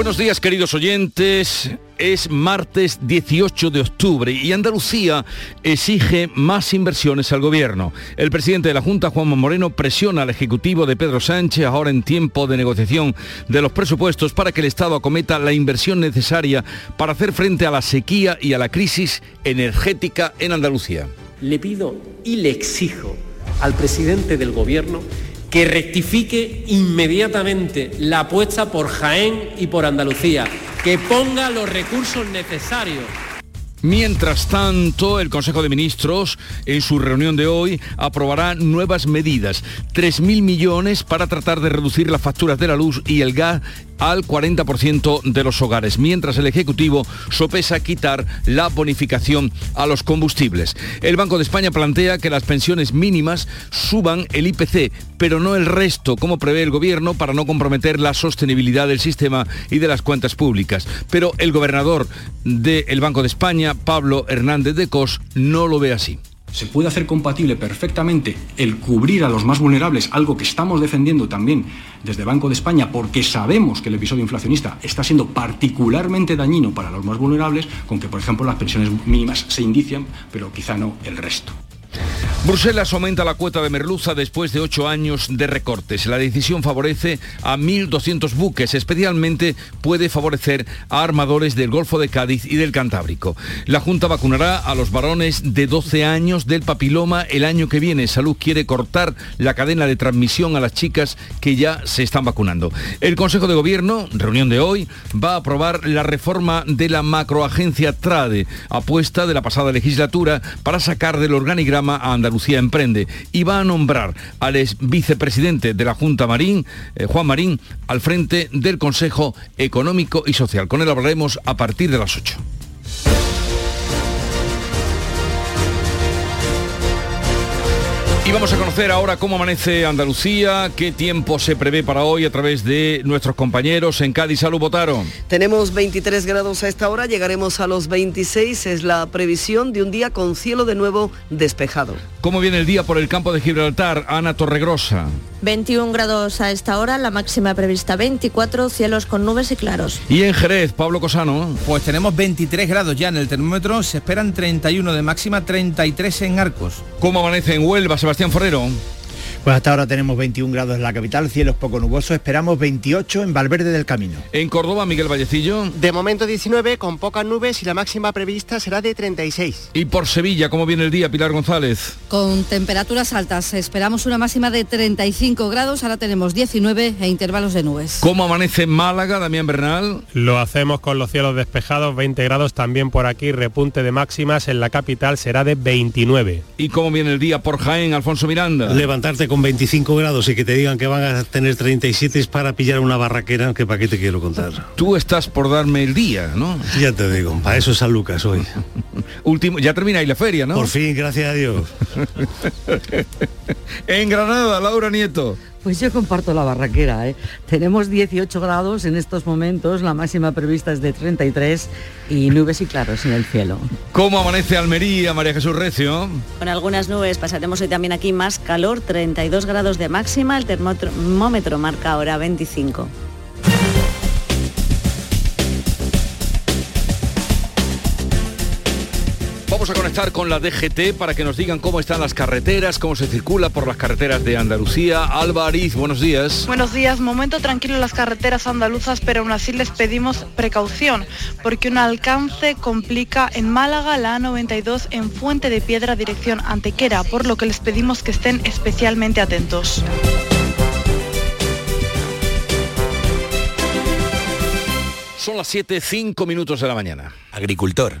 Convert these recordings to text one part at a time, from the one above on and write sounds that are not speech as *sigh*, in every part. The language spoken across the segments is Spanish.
Buenos días queridos oyentes. Es martes 18 de octubre y Andalucía exige más inversiones al gobierno. El presidente de la Junta, Juanma Moreno, presiona al Ejecutivo de Pedro Sánchez ahora en tiempo de negociación de los presupuestos para que el Estado acometa la inversión necesaria para hacer frente a la sequía y a la crisis energética en Andalucía. Le pido y le exijo al presidente del gobierno que rectifique inmediatamente la apuesta por Jaén y por Andalucía, que ponga los recursos necesarios. Mientras tanto, el Consejo de Ministros, en su reunión de hoy, aprobará nuevas medidas. 3.000 millones para tratar de reducir las facturas de la luz y el gas al 40% de los hogares, mientras el Ejecutivo sopesa quitar la bonificación a los combustibles. El Banco de España plantea que las pensiones mínimas suban el IPC, pero no el resto, como prevé el Gobierno, para no comprometer la sostenibilidad del sistema y de las cuentas públicas. Pero el gobernador del Banco de España, Pablo Hernández de Cos, no lo ve así se puede hacer compatible perfectamente el cubrir a los más vulnerables, algo que estamos defendiendo también desde Banco de España, porque sabemos que el episodio inflacionista está siendo particularmente dañino para los más vulnerables, con que, por ejemplo, las pensiones mínimas se indician, pero quizá no el resto. Bruselas aumenta la cuota de merluza después de ocho años de recortes. La decisión favorece a 1.200 buques, especialmente puede favorecer a armadores del Golfo de Cádiz y del Cantábrico. La Junta vacunará a los varones de 12 años del papiloma el año que viene. Salud quiere cortar la cadena de transmisión a las chicas que ya se están vacunando. El Consejo de Gobierno, reunión de hoy, va a aprobar la reforma de la macroagencia TRADE, apuesta de la pasada legislatura para sacar del organigrama a Andalucía Emprende y va a nombrar al ex vicepresidente de la Junta Marín, eh, Juan Marín, al frente del Consejo Económico y Social. Con él hablaremos a partir de las 8. Y vamos a conocer ahora cómo amanece Andalucía, qué tiempo se prevé para hoy a través de nuestros compañeros en Cádiz. Salud, votaron. Tenemos 23 grados a esta hora, llegaremos a los 26. Es la previsión de un día con cielo de nuevo despejado. ¿Cómo viene el día por el campo de Gibraltar? Ana Torregrosa. 21 grados a esta hora, la máxima prevista 24, cielos con nubes y claros. Y en Jerez, Pablo Cosano. Pues tenemos 23 grados ya en el termómetro, se esperan 31 de máxima, 33 en Arcos. ¿Cómo amanece en Huelva, Sebastián Forrero? Pues hasta ahora tenemos 21 grados en la capital, cielos poco nubosos, esperamos 28 en Valverde del Camino. En Córdoba, Miguel Vallecillo. De momento 19, con pocas nubes y la máxima prevista será de 36. Y por Sevilla, ¿cómo viene el día, Pilar González? Con temperaturas altas, esperamos una máxima de 35 grados, ahora tenemos 19 e intervalos de nubes. ¿Cómo amanece en Málaga, Damián Bernal? Lo hacemos con los cielos despejados, 20 grados también por aquí, repunte de máximas en la capital será de 29. ¿Y cómo viene el día por Jaén, Alfonso Miranda? Levantarte con 25 grados y que te digan que van a tener 37 es para pillar una barraquera que para qué te quiero contar. Tú estás por darme el día, ¿no? Ya te digo, para eso es San Lucas hoy. *laughs* Último, ya termina ahí la feria, ¿no? Por fin, gracias a Dios. *laughs* en Granada, Laura Nieto. Pues yo comparto la barraquera. ¿eh? Tenemos 18 grados en estos momentos, la máxima prevista es de 33 y nubes y claros en el cielo. ¿Cómo amanece Almería, María Jesús Recio? Con algunas nubes pasaremos hoy también aquí más calor, 32 grados de máxima, el termómetro marca ahora 25. Vamos a conectar con la DGT para que nos digan cómo están las carreteras, cómo se circula por las carreteras de Andalucía. Alba Ariz, buenos días. Buenos días, momento tranquilo en las carreteras andaluzas, pero aún así les pedimos precaución, porque un alcance complica en Málaga la A92 en Fuente de Piedra, dirección Antequera, por lo que les pedimos que estén especialmente atentos. Son las 7, 5 minutos de la mañana. Agricultor,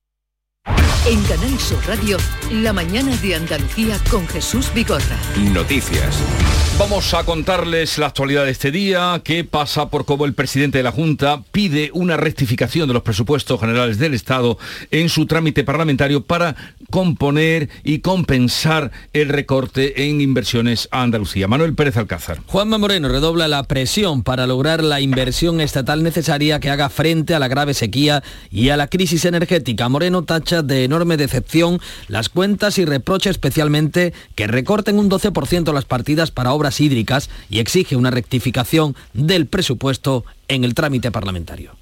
En Canal Sur Radio, la mañana de Andalucía con Jesús Bigorra. Noticias. Vamos a contarles la actualidad de este día, qué pasa por cómo el presidente de la Junta pide una rectificación de los presupuestos generales del Estado en su trámite parlamentario para componer y compensar el recorte en inversiones a Andalucía. Manuel Pérez Alcázar. Juanma Moreno redobla la presión para lograr la inversión estatal necesaria que haga frente a la grave sequía y a la crisis energética. Moreno tacha de enorme decepción las cuentas y reprocha especialmente que recorten un 12% las partidas para obras hídricas y exige una rectificación del presupuesto en el trámite parlamentario.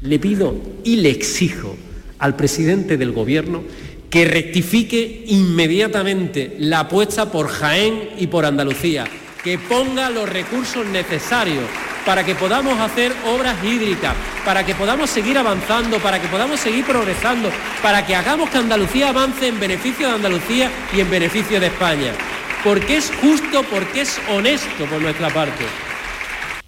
Le pido y le exijo al presidente del Gobierno que rectifique inmediatamente la apuesta por Jaén y por Andalucía, que ponga los recursos necesarios para que podamos hacer obras hídricas, para que podamos seguir avanzando, para que podamos seguir progresando, para que hagamos que Andalucía avance en beneficio de Andalucía y en beneficio de España porque es justo, porque es honesto por nuestra parte.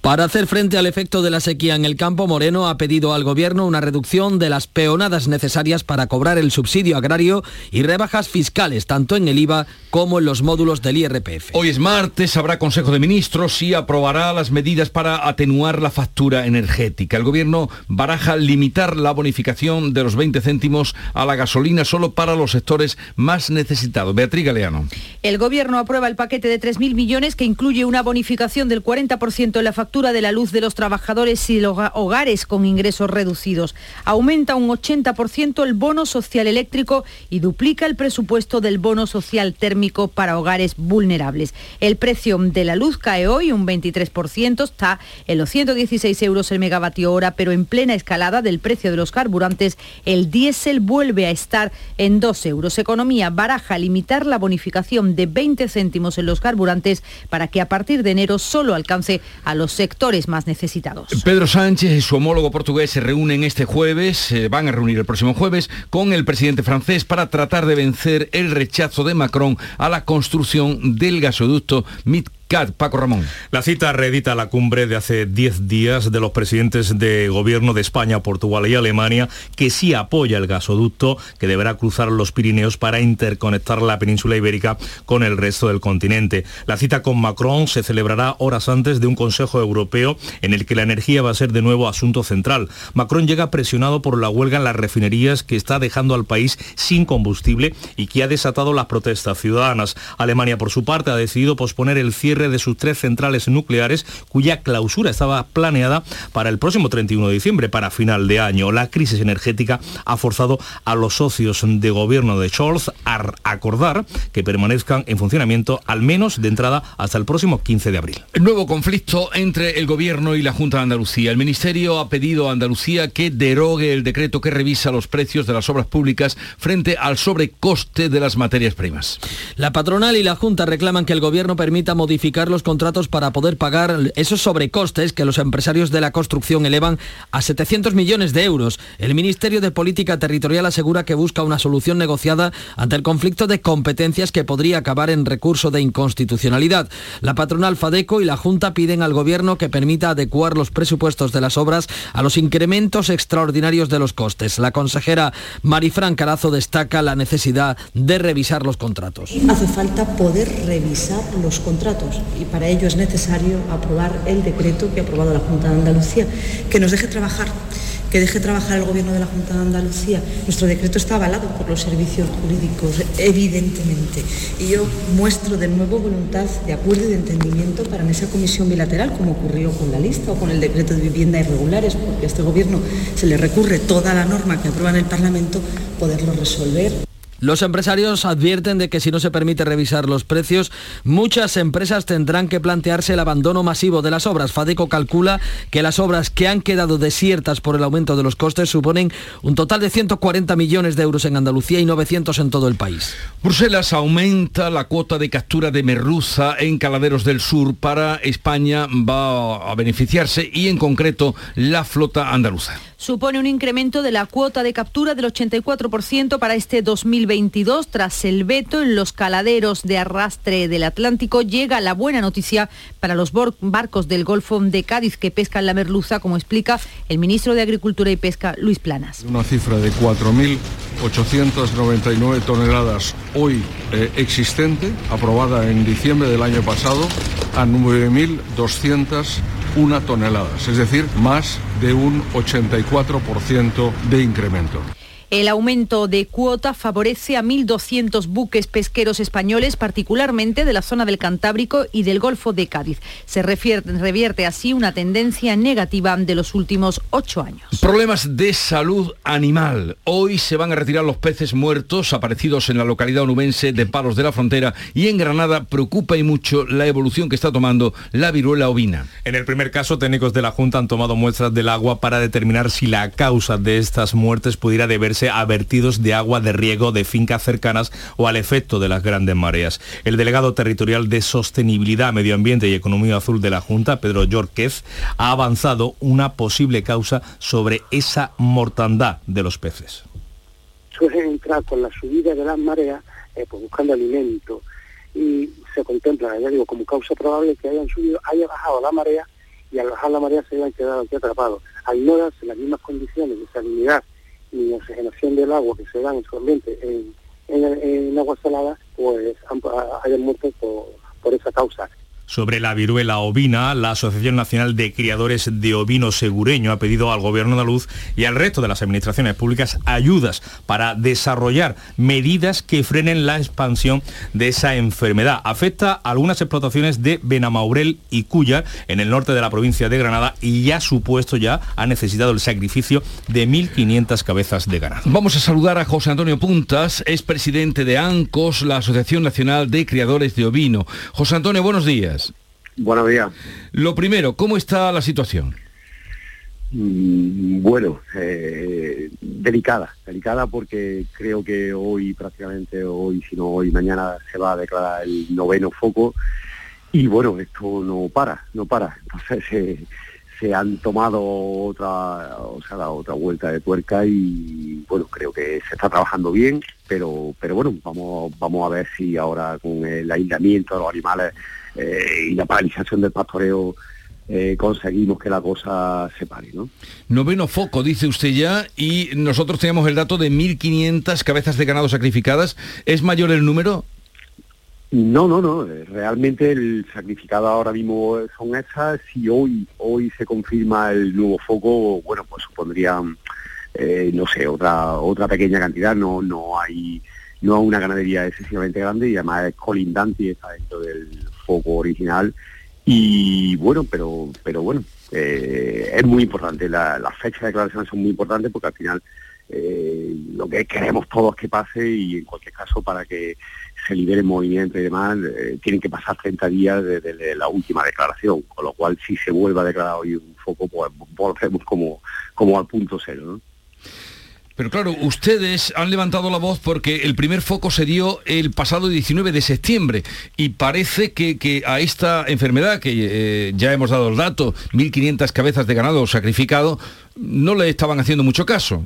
Para hacer frente al efecto de la sequía en el campo, Moreno ha pedido al Gobierno una reducción de las peonadas necesarias para cobrar el subsidio agrario y rebajas fiscales, tanto en el IVA como en los módulos del IRPF. Hoy es martes, habrá Consejo de Ministros y aprobará las medidas para atenuar la factura energética. El Gobierno baraja limitar la bonificación de los 20 céntimos a la gasolina solo para los sectores más necesitados. Beatriz Galeano. El Gobierno aprueba el paquete de 3.000 millones que incluye una bonificación del 40% en la factura de la luz de los trabajadores y los hogares con ingresos reducidos. Aumenta un 80% el bono social eléctrico y duplica el presupuesto del bono social térmico para hogares vulnerables. El precio de la luz cae hoy un 23%, está en los 116 euros el megavatio hora, pero en plena escalada del precio de los carburantes, el diésel vuelve a estar en 2 euros. Economía baraja limitar la bonificación de 20 céntimos en los carburantes para que a partir de enero solo alcance a los sectores más necesitados. Pedro Sánchez y su homólogo portugués se reúnen este jueves, se van a reunir el próximo jueves con el presidente francés para tratar de vencer el rechazo de Macron a la construcción del gasoducto Mid Paco Ramón. La cita reedita la cumbre de hace 10 días de los presidentes de gobierno de España, Portugal y Alemania, que sí apoya el gasoducto que deberá cruzar los Pirineos para interconectar la península ibérica con el resto del continente. La cita con Macron se celebrará horas antes de un Consejo Europeo en el que la energía va a ser de nuevo asunto central. Macron llega presionado por la huelga en las refinerías que está dejando al país sin combustible y que ha desatado las protestas ciudadanas. Alemania, por su parte, ha decidido posponer el cierre de sus tres centrales nucleares, cuya clausura estaba planeada para el próximo 31 de diciembre, para final de año. La crisis energética ha forzado a los socios de gobierno de Scholz a acordar que permanezcan en funcionamiento al menos de entrada hasta el próximo 15 de abril. El nuevo conflicto entre el gobierno y la Junta de Andalucía. El Ministerio ha pedido a Andalucía que derogue el decreto que revisa los precios de las obras públicas frente al sobrecoste de las materias primas. La patronal y la Junta reclaman que el gobierno permita modificar los contratos para poder pagar esos sobrecostes que los empresarios de la construcción elevan a 700 millones de euros. El Ministerio de Política Territorial asegura que busca una solución negociada ante el conflicto de competencias que podría acabar en recurso de inconstitucionalidad. La patronal Fadeco y la Junta piden al Gobierno que permita adecuar los presupuestos de las obras a los incrementos extraordinarios de los costes. La consejera Marifran Carazo destaca la necesidad de revisar los contratos. Hace falta poder revisar los contratos y para ello es necesario aprobar el decreto que ha aprobado la Junta de Andalucía, que nos deje trabajar que deje trabajar el Gobierno de la Junta de Andalucía. Nuestro decreto está avalado por los servicios jurídicos, evidentemente. Y yo muestro de nuevo voluntad de acuerdo y de entendimiento para en esa comisión bilateral, como ocurrió con la lista o con el decreto de vivienda irregulares, porque a este Gobierno se le recurre toda la norma que aprueba en el Parlamento, poderlo resolver los empresarios advierten de que si no se permite revisar los precios, muchas empresas tendrán que plantearse el abandono masivo de las obras. Fadeco calcula que las obras que han quedado desiertas por el aumento de los costes suponen un total de 140 millones de euros en Andalucía y 900 en todo el país. Bruselas aumenta la cuota de captura de merluza en Caladeros del Sur. Para España va a beneficiarse y en concreto la flota andaluza supone un incremento de la cuota de captura del 84% para este 2022. Tras el veto en los caladeros de arrastre del Atlántico, llega la buena noticia para los barcos del Golfo de Cádiz que pescan la merluza, como explica el ministro de Agricultura y Pesca, Luis Planas. Una cifra de 4.899 toneladas hoy eh, existente, aprobada en diciembre del año pasado, a 9.201 toneladas, es decir, más de un 84% de incremento. El aumento de cuota favorece a 1.200 buques pesqueros españoles, particularmente de la zona del Cantábrico y del Golfo de Cádiz. Se revierte así una tendencia negativa de los últimos ocho años. Problemas de salud animal. Hoy se van a retirar los peces muertos aparecidos en la localidad onubense de Palos de la Frontera y en Granada preocupa y mucho la evolución que está tomando la viruela ovina. En el primer caso, técnicos de la Junta han tomado muestras del agua para determinar si la causa de estas muertes pudiera deberse a vertidos de agua de riego de fincas cercanas o al efecto de las grandes mareas. El delegado territorial de Sostenibilidad, Medio Ambiente y Economía Azul de la Junta, Pedro Yorquez, ha avanzado una posible causa sobre esa mortandad de los peces. Suelen entrar con la subida de las mareas eh, pues buscando alimento y se contempla, ya digo, como causa probable que hayan subido, haya bajado la marea y al bajar la marea se hayan quedado aquí atrapados. Al no las mismas condiciones de salinidad y oxigenación del agua que se dan en su ambiente en, en, agua salada, pues hayan muerto por, por esa causa. Sobre la viruela ovina, la Asociación Nacional de Criadores de Ovino Segureño ha pedido al Gobierno andaluz y al resto de las administraciones públicas ayudas para desarrollar medidas que frenen la expansión de esa enfermedad. Afecta a algunas explotaciones de Benamaurel y Cuyar en el norte de la provincia de Granada y ya supuesto ya ha necesitado el sacrificio de 1.500 cabezas de ganado. Vamos a saludar a José Antonio Puntas, es presidente de ANCOS, la Asociación Nacional de Criadores de Ovino. José Antonio, buenos días. Buenos días. Lo primero, ¿cómo está la situación? Mm, bueno, eh, delicada, delicada porque creo que hoy prácticamente, hoy si no hoy, mañana se va a declarar el noveno foco y bueno, esto no para, no para. Entonces *laughs* se han tomado otra, o sea, otra vuelta de tuerca y bueno, creo que se está trabajando bien, pero, pero bueno, vamos, vamos a ver si ahora con el aislamiento de los animales eh, y la paralización del pastoreo eh, conseguimos que la cosa se pare. ¿no? Noveno foco, dice usted ya, y nosotros tenemos el dato de 1.500 cabezas de ganado sacrificadas. ¿Es mayor el número? No, no, no. Realmente el sacrificado ahora mismo son esas. Si hoy, hoy se confirma el nuevo foco, bueno, pues supondría, eh, no sé, otra, otra pequeña cantidad. No, no hay, no hay una ganadería excesivamente grande y además es colindante y está dentro del foco original. Y bueno, pero, pero bueno, eh, es muy importante. La, las fechas de declaración son muy importantes porque al final eh, lo que queremos todos que pase y en cualquier caso para que se libere el movimiento y demás, eh, tienen que pasar 30 días desde, la última declaración, con lo cual si se vuelve a declarar hoy un foco, pues volvemos como, como al punto cero. Pero claro, ustedes han levantado la voz porque el primer foco se dio el pasado 19 de septiembre y parece que, a esta enfermedad, que eh, ya hemos dado el dato, 1.500 cabezas de ganado sacrificado, no le estaban haciendo mucho caso.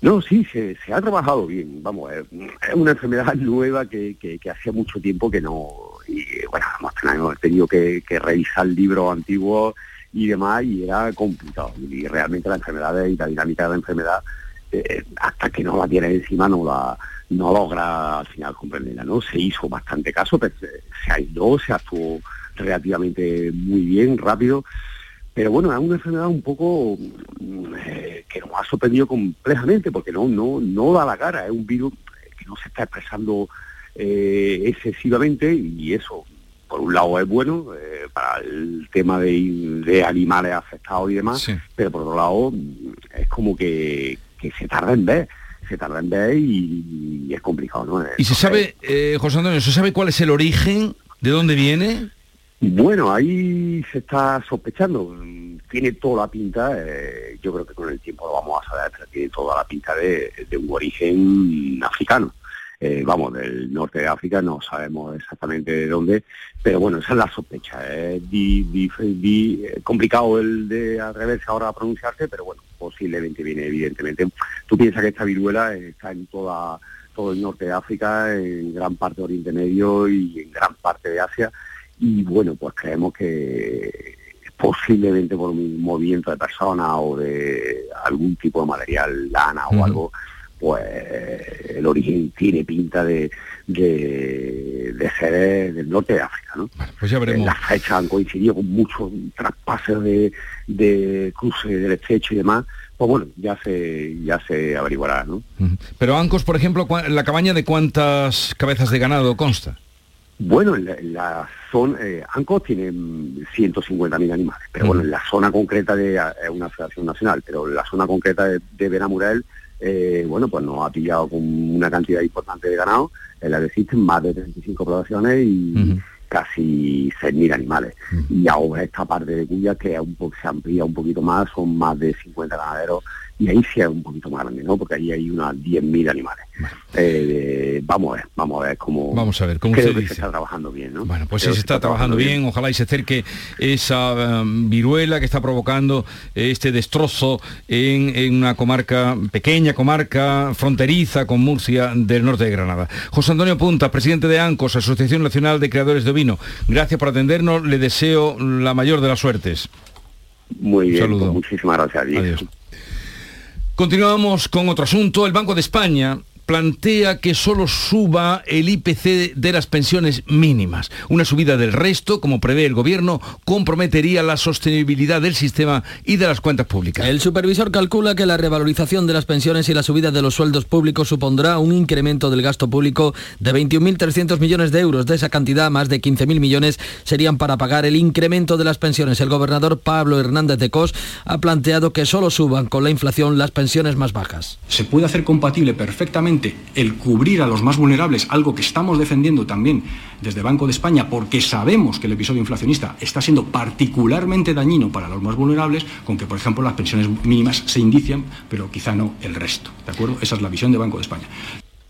No, sí, se, ha trabajado bien. Vamos, es una enfermedad *laughs* nueva que, hacía mucho tiempo que no... Y bueno, hemos tenido que, revisar libros antiguos y demás y era complicado. Y realmente la enfermedad y la dinámica de la enfermedad, eh, hasta que no la tiene encima, no la no logra al final comprenderla, ¿no? Se hizo bastante caso, pero se, se aisló, se actuó relativamente muy bien, rápido Pero bueno, es una enfermedad un poco mm, eh, que nos ha sorprendido completamente, porque no, no, no da la cara, es un virus que no se está expresando eh, excesivamente y eso, por un lado es bueno eh, para el tema de, de animales afectados y demás, pero por otro lado es como que, que se tarda en ver se tarda en ver y, y es complicado, ¿no? ¿Y se sabe, eh, José Antonio, se sabe cuál es el origen, de dónde viene? Bueno, ahí se está sospechando. Tiene toda la pinta, eh, yo creo que con el tiempo lo vamos a saber, pero tiene toda la pinta de, de un origen africano. Eh, vamos, del norte de África, no sabemos exactamente de dónde, pero bueno, esa es la sospecha. Es di- di- di- eh, complicado el de atreverse ahora a pronunciarse, pero bueno, posiblemente viene evidentemente. Tú piensas que esta viruela está en toda todo el norte de África, en gran parte de Oriente Medio y en gran parte de Asia, y bueno, pues creemos que posiblemente por un movimiento de personas o de algún tipo de material, lana o algo, pues el origen tiene pinta de, de, de ser del norte de África, ¿no? Pues ya veremos. Las fechas han coincidido con muchos traspases de, de cruce del estrecho y demás, pues bueno, ya se, ya se averiguará, ¿no? Pero Ancos, por ejemplo, la cabaña de cuántas cabezas de ganado consta? Bueno, en la, en la zona, eh, Ancos tiene mm, 150.000 animales, pero bueno, en la zona concreta de, es una federación nacional, pero en la zona concreta de, de Benamurel, eh, bueno, pues nos ha pillado con una cantidad importante de ganado, en la que existen más de 35 poblaciones y casi 6.000 animales. Y ahora esta parte de Cuya, que un poco, se amplía un poquito más, son más de 50 ganaderos, y ahí sí es un poquito más grande, ¿no? Porque ahí hay unas 10.000 animales. Eh, vamos a ver, vamos a ver cómo... Vamos a ver, como creo usted que dice. se está trabajando bien, ¿no? Bueno, pues Creo si se está trabajando bien, ojalá y se acerque esa um, viruela que está provocando este destrozo en, en una comarca, pequeña comarca, fronteriza con Murcia del norte de Granada. José Antonio Punta, presidente de ANCOS, Asociación Nacional de Creadores de Ovino, gracias por atendernos, le deseo la mayor de las suertes. Muy bien, pues muchísimas gracias. Diego. Adiós. Continuamos con otro asunto. El Banco de España plantea que solo suba el IPC de las pensiones mínimas. Una subida del resto, como prevé el gobierno, comprometería la sostenibilidad del sistema y de las cuentas públicas. El supervisor calcula que la revalorización de las pensiones y la subida de los sueldos públicos supondrá un incremento del gasto público de 21.300 millones de euros. De esa cantidad, más de 15.000 millones serían para pagar el incremento de las pensiones. El gobernador Pablo Hernández de Cos ha planteado que solo suban con la inflación las pensiones más bajas. se puede hacer compatible perfectamente el cubrir a los más vulnerables, algo que estamos defendiendo también desde Banco de España, porque sabemos que el episodio inflacionista está siendo particularmente dañino para los más vulnerables, con que, por ejemplo, las pensiones mínimas se indician, pero quizá no el resto. ¿De acuerdo? Esa es la visión de Banco de España.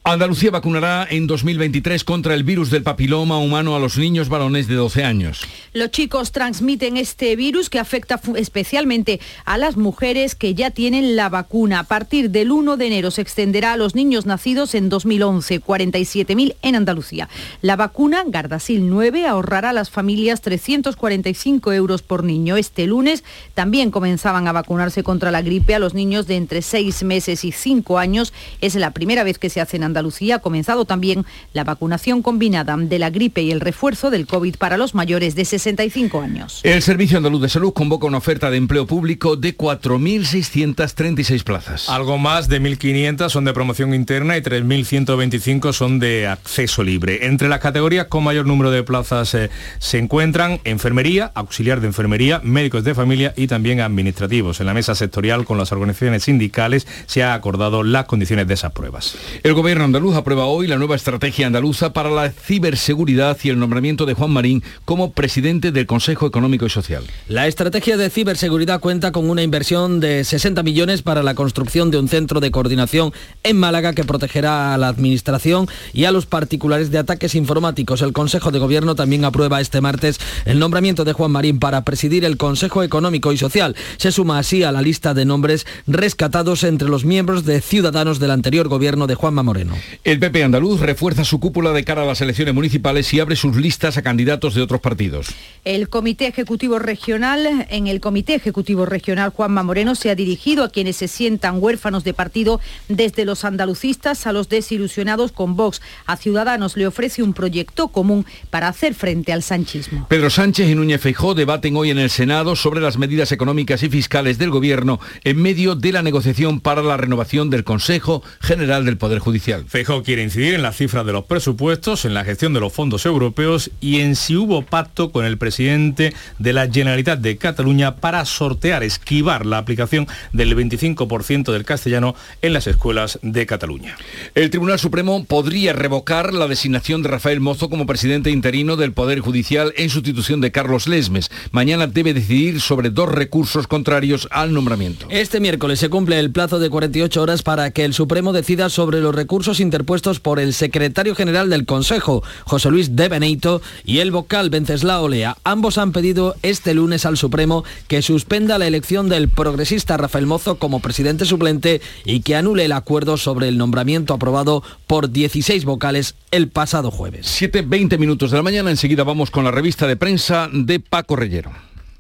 Andalucía vacunará en 2023 contra el virus del papiloma humano a los niños varones de 12 años. Los chicos transmiten este virus que afecta especialmente a las mujeres que ya tienen la vacuna. A partir del 1 de enero se extenderá a los niños nacidos en 2011, 47.000 en Andalucía. La vacuna Gardasil 9 ahorrará a las familias 345 euros por niño. Este lunes también comenzaban a vacunarse contra la gripe a los niños de entre 6 meses y 5 años. Es la primera vez que se hace en Andalucía. Ha comenzado también la vacunación combinada de la gripe y el refuerzo del COVID para los mayores de 65 años. El Servicio Andaluz de Salud convoca una oferta de empleo público de 4.636 plazas. Algo más de 1.500 son de promoción interna y 3.125 son de acceso libre. Entre las categorías con mayor número de plazas eh, se encuentran enfermería, auxiliar de enfermería, médicos de familia y también administrativos. En la mesa sectorial con las organizaciones sindicales se ha acordado las condiciones de esas pruebas. El gobierno andaluz aprueba hoy la nueva estrategia andaluza para la ciberseguridad y el nombramiento de Juan Marín como presidente del Consejo Económico y Social. La estrategia de ciberseguridad cuenta con una inversión de 60 millones para la construcción de un centro de coordinación en Málaga que protegerá a la administración y a los particulares de ataques informáticos. El Consejo de Gobierno también aprueba este martes el nombramiento de Juan Marín para presidir el Consejo Económico y Social. Se suma así a la lista de nombres rescatados entre los miembros de Ciudadanos del anterior gobierno de Juanma Moreno. El PP andaluz refuerza su cúpula de cara a las elecciones municipales y abre sus listas a candidatos de otros partidos. El Comité Ejecutivo Regional, en el Comité Ejecutivo Regional Juanma Moreno se ha dirigido a quienes se sientan huérfanos de partido desde los andalucistas a los desilusionados con Vox. A Ciudadanos le ofrece un proyecto común para hacer frente al sanchismo. Pedro Sánchez y Núñez Feijó debaten hoy en el Senado sobre las medidas económicas y fiscales del Gobierno en medio de la negociación para la renovación del Consejo General del Poder Judicial. Feijó quiere incidir en las cifras de los presupuestos, en la gestión de los fondos europeos y en si hubo pacto con el presidente de la Generalitat de Cataluña para sortear, esquivar la aplicación del 25% del castellano en las escuelas de Cataluña. El Tribunal Supremo podría revocar la designación de Rafael Mozo como presidente interino del Poder Judicial en sustitución de Carlos Lesmes. Mañana debe decidir sobre dos recursos contrarios al nombramiento. Este miércoles se cumple el plazo de 48 horas para que el Supremo decida sobre los recursos interpuestos por el secretario general del Consejo, José Luis de Benito, y el vocal Venceslao Lea. Ambos han pedido este lunes al Supremo que suspenda la elección del progresista Rafael Mozo como presidente suplente y que anule el acuerdo sobre el nombramiento aprobado por 16 vocales el pasado jueves. 7.20 minutos de la mañana, enseguida vamos con la revista de prensa de Paco Reyero.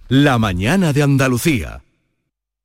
La mañana de Andalucía.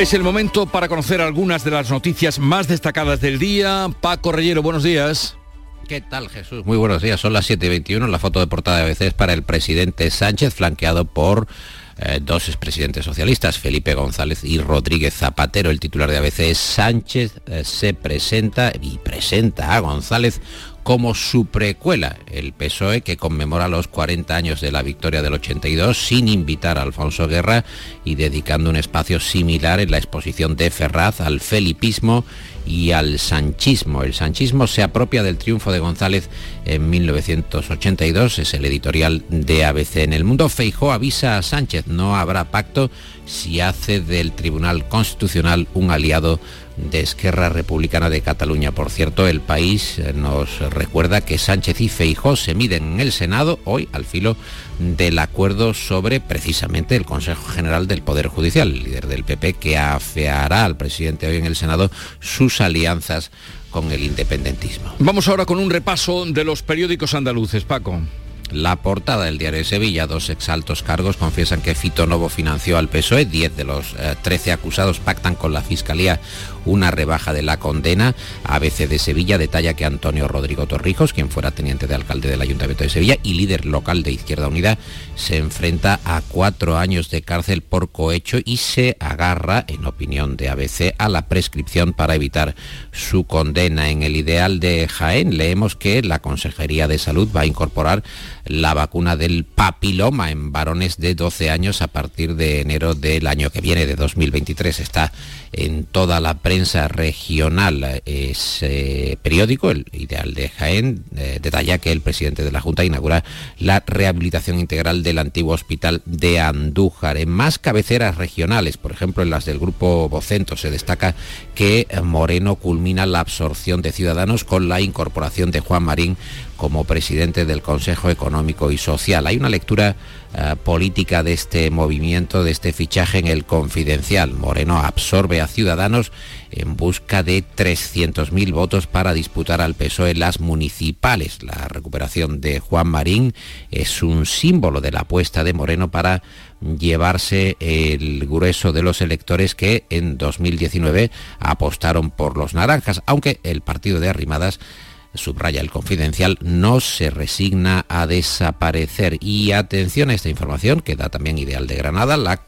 Es el momento para conocer algunas de las noticias más destacadas del día. Paco Reyero, buenos días. ¿Qué tal Jesús? Muy buenos días. Son las 7.21. La foto de portada de ABC es para el presidente Sánchez, flanqueado por eh, dos expresidentes socialistas, Felipe González y Rodríguez Zapatero. El titular de ABC Sánchez eh, se presenta y presenta a González como su precuela, el PSOE, que conmemora los 40 años de la victoria del 82 sin invitar a Alfonso Guerra y dedicando un espacio similar en la exposición de Ferraz al felipismo y al sanchismo. El sanchismo se apropia del triunfo de González en 1982, es el editorial de ABC en el mundo. Feijó avisa a Sánchez, no habrá pacto si hace del Tribunal Constitucional un aliado de Esquerra Republicana de Cataluña. Por cierto, el país eh, nos recuerda que Sánchez y Feijó se miden en el Senado hoy al filo del acuerdo sobre precisamente el Consejo General del Poder Judicial, el líder del PP que afeará al presidente hoy en el Senado sus alianzas con el independentismo. Vamos ahora con un repaso de los periódicos andaluces, Paco. La portada del diario de Sevilla, dos exaltos cargos confiesan que Fito Novo financió al PSOE, 10 de los 13 eh, acusados pactan con la Fiscalía una rebaja de la condena. ABC de Sevilla detalla que Antonio Rodrigo Torrijos, quien fuera teniente de alcalde del Ayuntamiento de Sevilla y líder local de Izquierda Unida, se enfrenta a cuatro años de cárcel por cohecho y se agarra, en opinión de ABC, a la prescripción para evitar su condena. En el ideal de Jaén leemos que la Consejería de Salud va a incorporar la vacuna del papiloma en varones de 12 años a partir de enero del año que viene, de 2023. Está en toda la prensa regional. Ese periódico, el Ideal de Jaén, eh, detalla que el presidente de la Junta inaugura la rehabilitación integral del antiguo hospital de Andújar. En más cabeceras regionales, por ejemplo en las del grupo Vocento, se destaca que Moreno culmina la absorción de ciudadanos con la incorporación de Juan Marín como presidente del Consejo Económico y Social. Hay una lectura eh, política de este movimiento, de este fichaje en el confidencial. Moreno absorbe a Ciudadanos en busca de 300.000 votos para disputar al PSOE las municipales. La recuperación de Juan Marín es un símbolo de la apuesta de Moreno para llevarse el grueso de los electores que en 2019 apostaron por los naranjas, aunque el partido de Arrimadas subraya el confidencial, no se resigna a desaparecer. Y atención a esta información que da también Ideal de Granada, la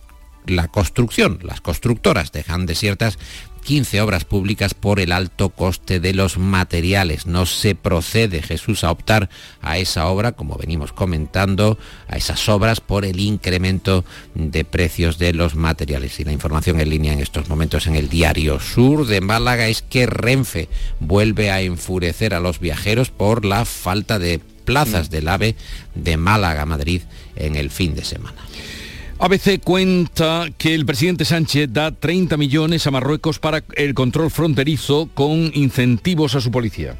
la construcción. Las constructoras dejan desiertas 15 obras públicas por el alto coste de los materiales. No se procede, Jesús, a optar a esa obra, como venimos comentando, a esas obras por el incremento de precios de los materiales. Y la información en línea en estos momentos en el diario Sur de Málaga es que Renfe vuelve a enfurecer a los viajeros por la falta de plazas del AVE de Málaga a Madrid en el fin de semana. ABC cuenta que el presidente Sánchez da 30 millones a Marruecos para el control fronterizo con incentivos a su policía.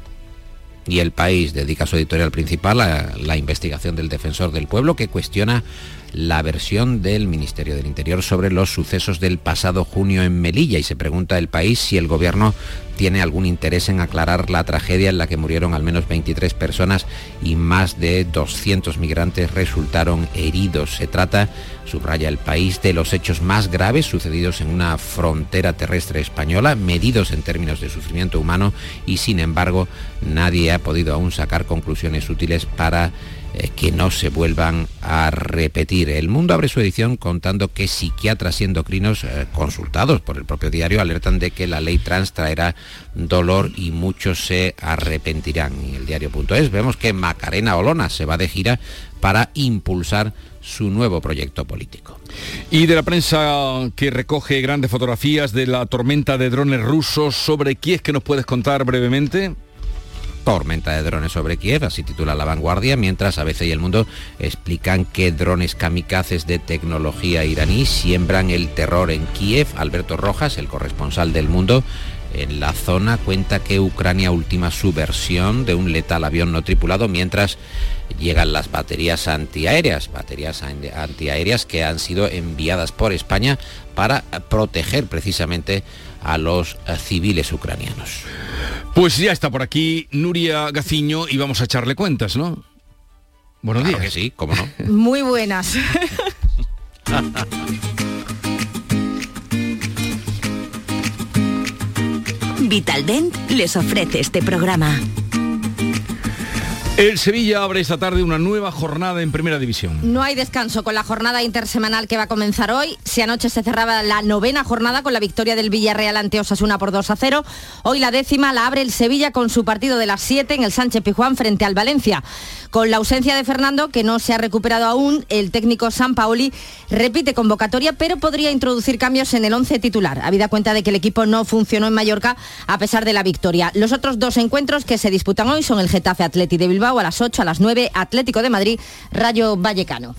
Y el país dedica su editorial principal a la investigación del defensor del pueblo que cuestiona la versión del Ministerio del Interior sobre los sucesos del pasado junio en Melilla y se pregunta el país si el gobierno tiene algún interés en aclarar la tragedia en la que murieron al menos 23 personas y más de 200 migrantes resultaron heridos. Se trata, subraya el país, de los hechos más graves sucedidos en una frontera terrestre española, medidos en términos de sufrimiento humano y sin embargo nadie ha podido aún sacar conclusiones útiles para que no se vuelvan a repetir. El Mundo abre su edición contando que psiquiatras y endocrinos eh, consultados por el propio diario alertan de que la ley trans traerá dolor y muchos se arrepentirán. Y el diario.es vemos que Macarena Olona se va de gira para impulsar su nuevo proyecto político. Y de la prensa que recoge grandes fotografías de la tormenta de drones rusos sobre Kiev que nos puedes contar brevemente. Tormenta de drones sobre Kiev, así titula La Vanguardia, mientras ABC y El Mundo explican que drones kamikazes de tecnología iraní siembran el terror en Kiev. Alberto Rojas, el corresponsal del Mundo, en la zona cuenta que Ucrania ultima su versión de un letal avión no tripulado mientras llegan las baterías antiaéreas, baterías antiaéreas que han sido enviadas por España para proteger precisamente a los civiles ucranianos. Pues ya está por aquí Nuria Gaciño y vamos a echarle cuentas, ¿no? Buenos Claro días. que sí, cómo no. *laughs* *laughs* Muy buenas. Vitaldent les ofrece este programa. El Sevilla abre esta tarde una nueva jornada en Primera División. No hay descanso con la jornada intersemanal que va a comenzar hoy. Si anoche se cerraba la novena jornada con la victoria del Villarreal ante Osasuna por 2 a 0, hoy la décima la abre el Sevilla con su partido de las 7 en el Sánchez Pijuán frente al Valencia. Con la ausencia de Fernando, que no se ha recuperado aún, el técnico San Paoli repite convocatoria, pero podría introducir cambios en el 11 titular, habida cuenta de que el equipo no funcionó en Mallorca a pesar de la victoria. Los otros dos encuentros que se disputan hoy son el Getafe Atleti de Bilbao a las 8, a las 9, Atlético de Madrid, Rayo Vallecano.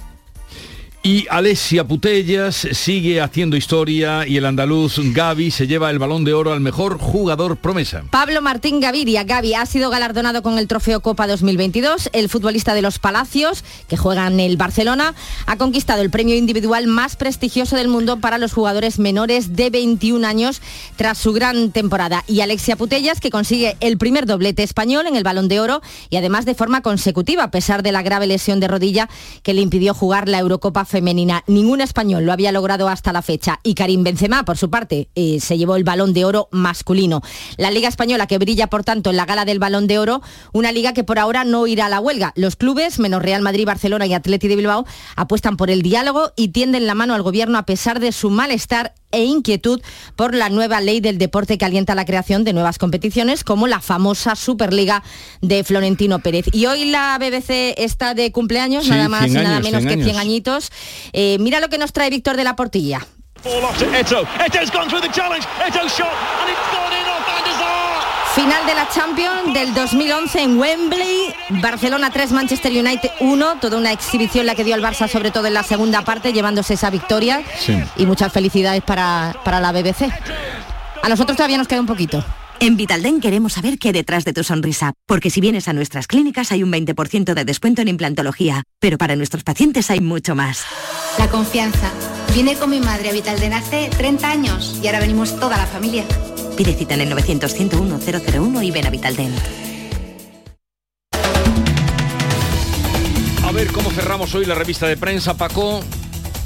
Y Alessia Putellas sigue haciendo historia y el andaluz Gaby se lleva el balón de oro al mejor jugador promesa. Pablo Martín Gaviria, Gavi, ha sido galardonado con el Trofeo Copa 2022. El futbolista de los Palacios, que juega en el Barcelona, ha conquistado el premio individual más prestigioso del mundo para los jugadores menores de 21 años tras su gran temporada. Y Alexia Putellas, que consigue el primer doblete español en el balón de oro y además de forma consecutiva, a pesar de la grave lesión de rodilla que le impidió jugar la Eurocopa femenina. Ningún español lo había logrado hasta la fecha y Karim Benzema, por su parte, eh, se llevó el balón de oro masculino. La Liga Española que brilla, por tanto, en la gala del balón de oro, una liga que por ahora no irá a la huelga. Los clubes, menos Real Madrid, Barcelona y Atleti de Bilbao, apuestan por el diálogo y tienden la mano al gobierno a pesar de su malestar e inquietud por la nueva ley del deporte que alienta la creación de nuevas competiciones como la famosa Superliga de Florentino Pérez. Y hoy la BBC está de cumpleaños, Sí, nada más y 100 nada años, menos 100 que 100 años. añitos. Eh, mira lo que nos trae Víctor de la Portilla. Final de la Champions del 2011 en Wembley, Barcelona 3, Manchester United 1, toda una exhibición la que dio el Barça sobre todo en la segunda parte, llevándose esa victoria y muchas felicidades para, para la BBC. A nosotros todavía nos queda un poquito. En Vitalden queremos saber qué hay detrás de tu sonrisa, porque si vienes a nuestras clínicas hay un 20% de descuento en implantología, pero para nuestros pacientes hay mucho más. La confianza. Vine con mi madre a Vitalden hace 30 años y ahora venimos toda la familia. Pide cita en el 900 101 001 y ven a Vitalden. A ver cómo cerramos hoy la revista de prensa, Paco.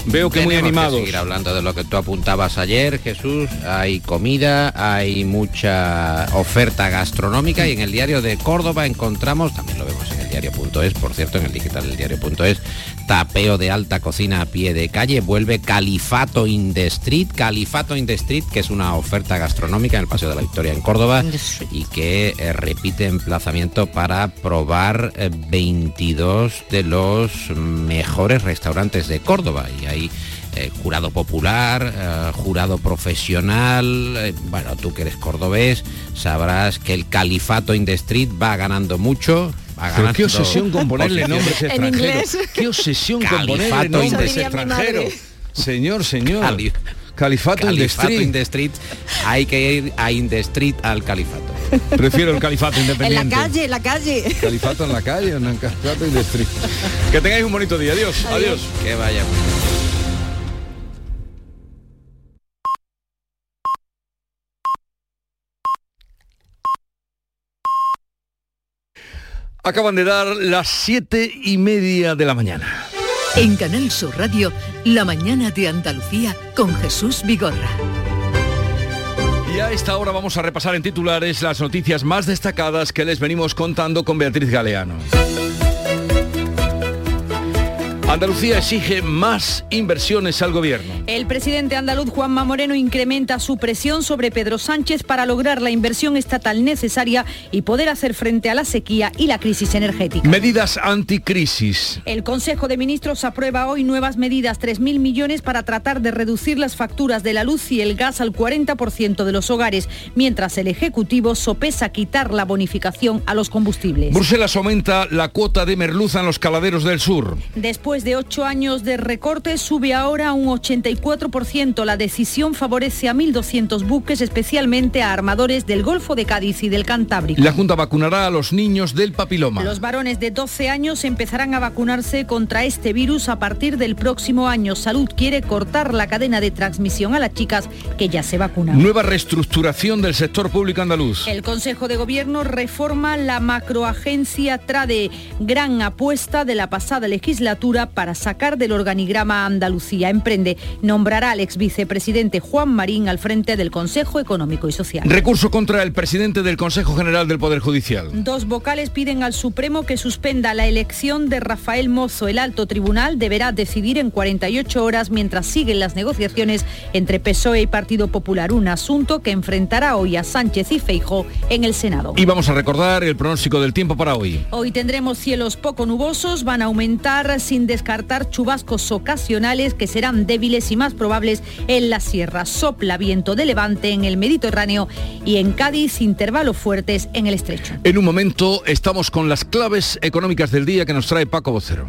Veo que muy animados. seguir hablando de lo que tú apuntabas ayer, Jesús. Hay comida, hay mucha oferta gastronómica y en el diario de Córdoba encontramos, también lo vemos en el el diario.es, por cierto, en el digital del diario.es, tapeo de alta cocina a pie de calle, vuelve Califato in the Street, Califato in the Street, que es una oferta gastronómica en el Paseo de la Victoria en Córdoba y que eh, repite emplazamiento para probar 22 eh, de los mejores restaurantes de Córdoba. Y ahí eh, jurado popular, eh, jurado profesional, eh, bueno, tú que eres cordobés, sabrás que el califato in the street va ganando mucho. Pero qué obsesión con ponerle nombres extranjeros. Qué obsesión con ponerle nombres extranjeros. Señor, señor. Cali- Califato in the Califato street. in the street. Hay que ir a in the street al califato. Prefiero el califato En la independiente. calle, en la calle. Califato en la calle, en califato in the street. *laughs* Que tengáis un bonito día. Adiós. Adiós. Que vaya. Acaban de dar las siete y media de la mañana. En Canal Sur Radio, La mañana de Andalucía con Jesús Vigorra. Y a esta hora vamos a repasar en titulares las noticias más destacadas que les venimos contando con Beatriz Galeano. Andalucía exige más inversiones al gobierno. El presidente andaluz Juanma Moreno incrementa su presión sobre Pedro Sánchez para lograr la inversión estatal necesaria y poder hacer frente a la sequía y la crisis energética. Medidas anticrisis. El Consejo de Ministros aprueba hoy nuevas medidas, 3.000 millones para tratar de reducir las facturas de la luz y el gas al 40% de los hogares, mientras el Ejecutivo sopesa quitar la bonificación a los combustibles. Bruselas aumenta la cuota de merluza en los caladeros del sur. Después de ocho años de recortes, sube ahora un 84%. La decisión favorece a 1.200 buques, especialmente a armadores del Golfo de Cádiz y del Cantábrico. La Junta vacunará a los niños del papiloma. Los varones de 12 años empezarán a vacunarse contra este virus a partir del próximo año. Salud quiere cortar la cadena de transmisión a las chicas que ya se vacunan. Nueva reestructuración del sector público andaluz. El Consejo de Gobierno reforma la macroagencia TRADE, gran apuesta de la pasada legislatura para sacar del organigrama a Andalucía. Emprende nombrará al ex vicepresidente Juan Marín al frente del Consejo Económico y Social. Recurso contra el presidente del Consejo General del Poder Judicial. Dos vocales piden al Supremo que suspenda la elección de Rafael Mozo. El alto tribunal deberá decidir en 48 horas mientras siguen las negociaciones entre PSOE y Partido Popular, un asunto que enfrentará hoy a Sánchez y Feijó en el Senado. Y vamos a recordar el pronóstico del tiempo para hoy. Hoy tendremos cielos poco nubosos, van a aumentar sin descartar chubascos ocasionales que serán débiles y más probables en la sierra. Sopla viento de levante en el Mediterráneo y en Cádiz intervalos fuertes en el estrecho. En un momento estamos con las claves económicas del día que nos trae Paco Vocero.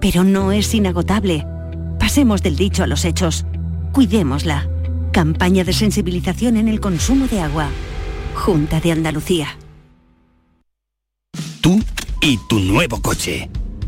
pero no es inagotable. Pasemos del dicho a los hechos. Cuidémosla. Campaña de sensibilización en el consumo de agua. Junta de Andalucía. Tú y tu nuevo coche.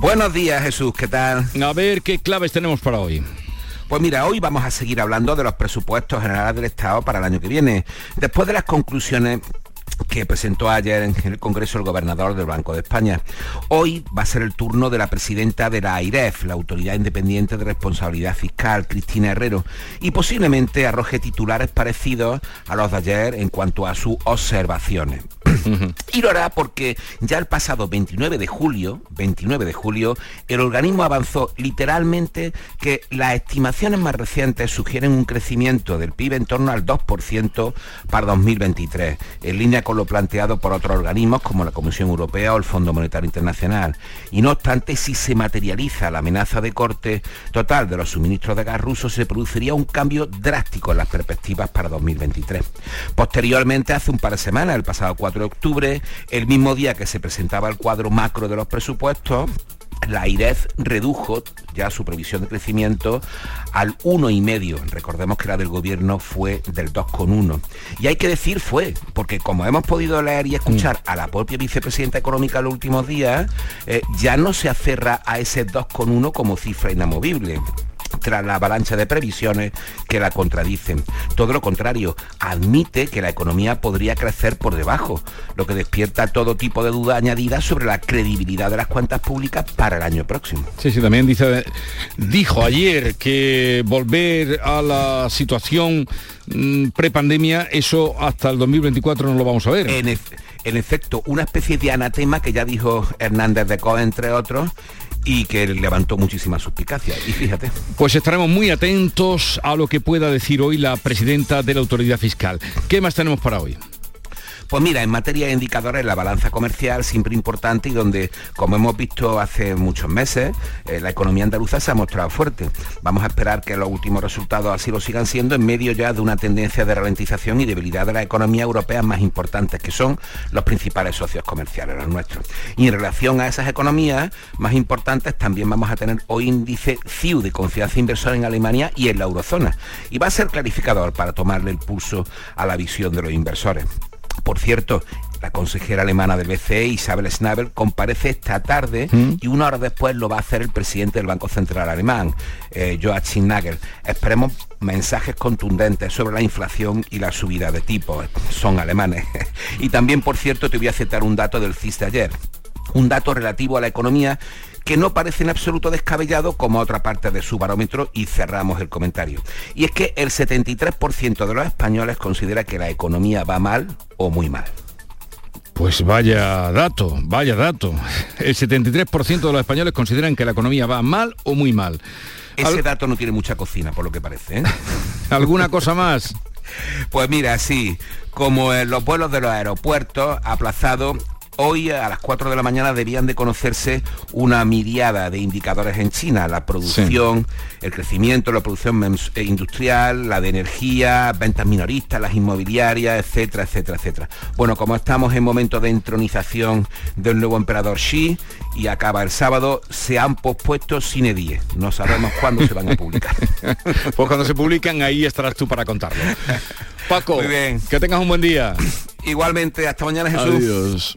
Buenos días Jesús, ¿qué tal? A ver qué claves tenemos para hoy. Pues mira, hoy vamos a seguir hablando de los presupuestos generales del Estado para el año que viene. Después de las conclusiones que presentó ayer en el Congreso el gobernador del Banco de España. Hoy va a ser el turno de la presidenta de la AIREF, la Autoridad Independiente de Responsabilidad Fiscal, Cristina Herrero, y posiblemente arroje titulares parecidos a los de ayer en cuanto a sus observaciones. y lo hará porque ya el pasado 29 de julio, 29 de julio, el organismo avanzó literalmente que las estimaciones más recientes sugieren un crecimiento del PIB en torno al 2% para 2023, en línea con lo planteado por otros organismos como la Comisión Europea o el Fondo Monetario Internacional. Y no obstante, si se materializa la amenaza de corte total de los suministros de gas rusos, se produciría un cambio drástico en las perspectivas para 2023. Posteriormente, hace un par de semanas, el pasado 4 de octubre, el mismo día que se presentaba el cuadro macro de los presupuestos, la IREF redujo ya su previsión de crecimiento al 1,5. Recordemos que la del gobierno fue del 2,1. Y hay que decir fue, porque como hemos podido leer y escuchar a la propia vicepresidenta económica en los últimos días, eh, ya no se aferra a ese 2,1 como cifra inamovible tras la avalancha de previsiones que la contradicen. Todo lo contrario, admite que la economía podría crecer por debajo, lo que despierta todo tipo de duda añadida sobre la credibilidad de las cuentas públicas para el año próximo. Sí, sí, también dice, dijo ayer que volver a la situación mm, prepandemia, eso hasta el 2024 no lo vamos a ver. En, en efecto, una especie de anatema que ya dijo Hernández de Co, entre otros, y que levantó muchísima suspicacia. Y fíjate. Pues estaremos muy atentos a lo que pueda decir hoy la presidenta de la autoridad fiscal. ¿Qué más tenemos para hoy? Pues mira, en materia de indicadores, la balanza comercial siempre importante y donde, como hemos visto hace muchos meses, eh, la economía andaluza se ha mostrado fuerte. Vamos a esperar que los últimos resultados así lo sigan siendo en medio ya de una tendencia de ralentización y debilidad de las economías europeas más importantes, que son los principales socios comerciales, los nuestros. Y en relación a esas economías más importantes, también vamos a tener hoy índice CIU de confianza inversora en Alemania y en la eurozona. Y va a ser clarificador para tomarle el pulso a la visión de los inversores. Por cierto, la consejera alemana del BCE, Isabel Schnabel, comparece esta tarde ¿Mm? y una hora después lo va a hacer el presidente del Banco Central alemán, eh, Joachim Nagel. Esperemos mensajes contundentes sobre la inflación y la subida de tipos. Son alemanes. *laughs* y también, por cierto, te voy a citar un dato del CIS de ayer. Un dato relativo a la economía que no parece en absoluto descabellado como otra parte de su barómetro y cerramos el comentario. Y es que el 73% de los españoles considera que la economía va mal o muy mal. Pues vaya dato, vaya dato. El 73% de los españoles consideran que la economía va mal o muy mal. Ese dato no tiene mucha cocina, por lo que parece. ¿eh? *laughs* ¿Alguna cosa más? Pues mira, sí, como en los vuelos de los aeropuertos aplazado Hoy a las 4 de la mañana debían de conocerse una miriada de indicadores en China, la producción, el crecimiento, la producción eh, industrial, la de energía, ventas minoristas, las inmobiliarias, etcétera, etcétera, etcétera. Bueno, como estamos en momento de entronización del nuevo emperador Xi y acaba el sábado, se han pospuesto sin 10. No sabemos cuándo se van a publicar. *laughs* pues cuando se publican ahí estarás tú para contarlo. *laughs* Paco, Muy bien. que tengas un buen día. Igualmente, hasta mañana Jesús. Adiós.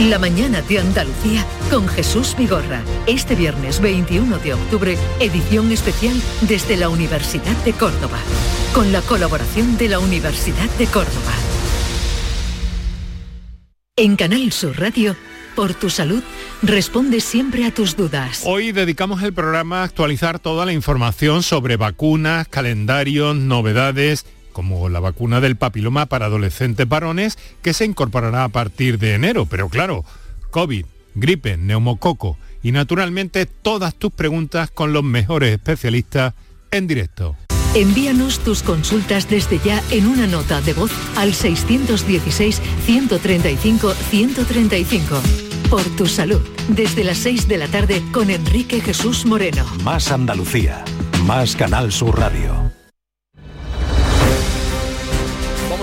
La mañana de Andalucía con Jesús Vigorra. Este viernes 21 de octubre, edición especial desde la Universidad de Córdoba. Con la colaboración de la Universidad de Córdoba. En Canal Sur Radio, por tu salud, responde siempre a tus dudas. Hoy dedicamos el programa a actualizar toda la información sobre vacunas, calendarios, novedades como la vacuna del papiloma para adolescentes varones que se incorporará a partir de enero. Pero claro, COVID, gripe, neumococo y naturalmente todas tus preguntas con los mejores especialistas en directo. Envíanos tus consultas desde ya en una nota de voz al 616-135-135. Por tu salud, desde las 6 de la tarde con Enrique Jesús Moreno. Más Andalucía, más Canal Sur Radio.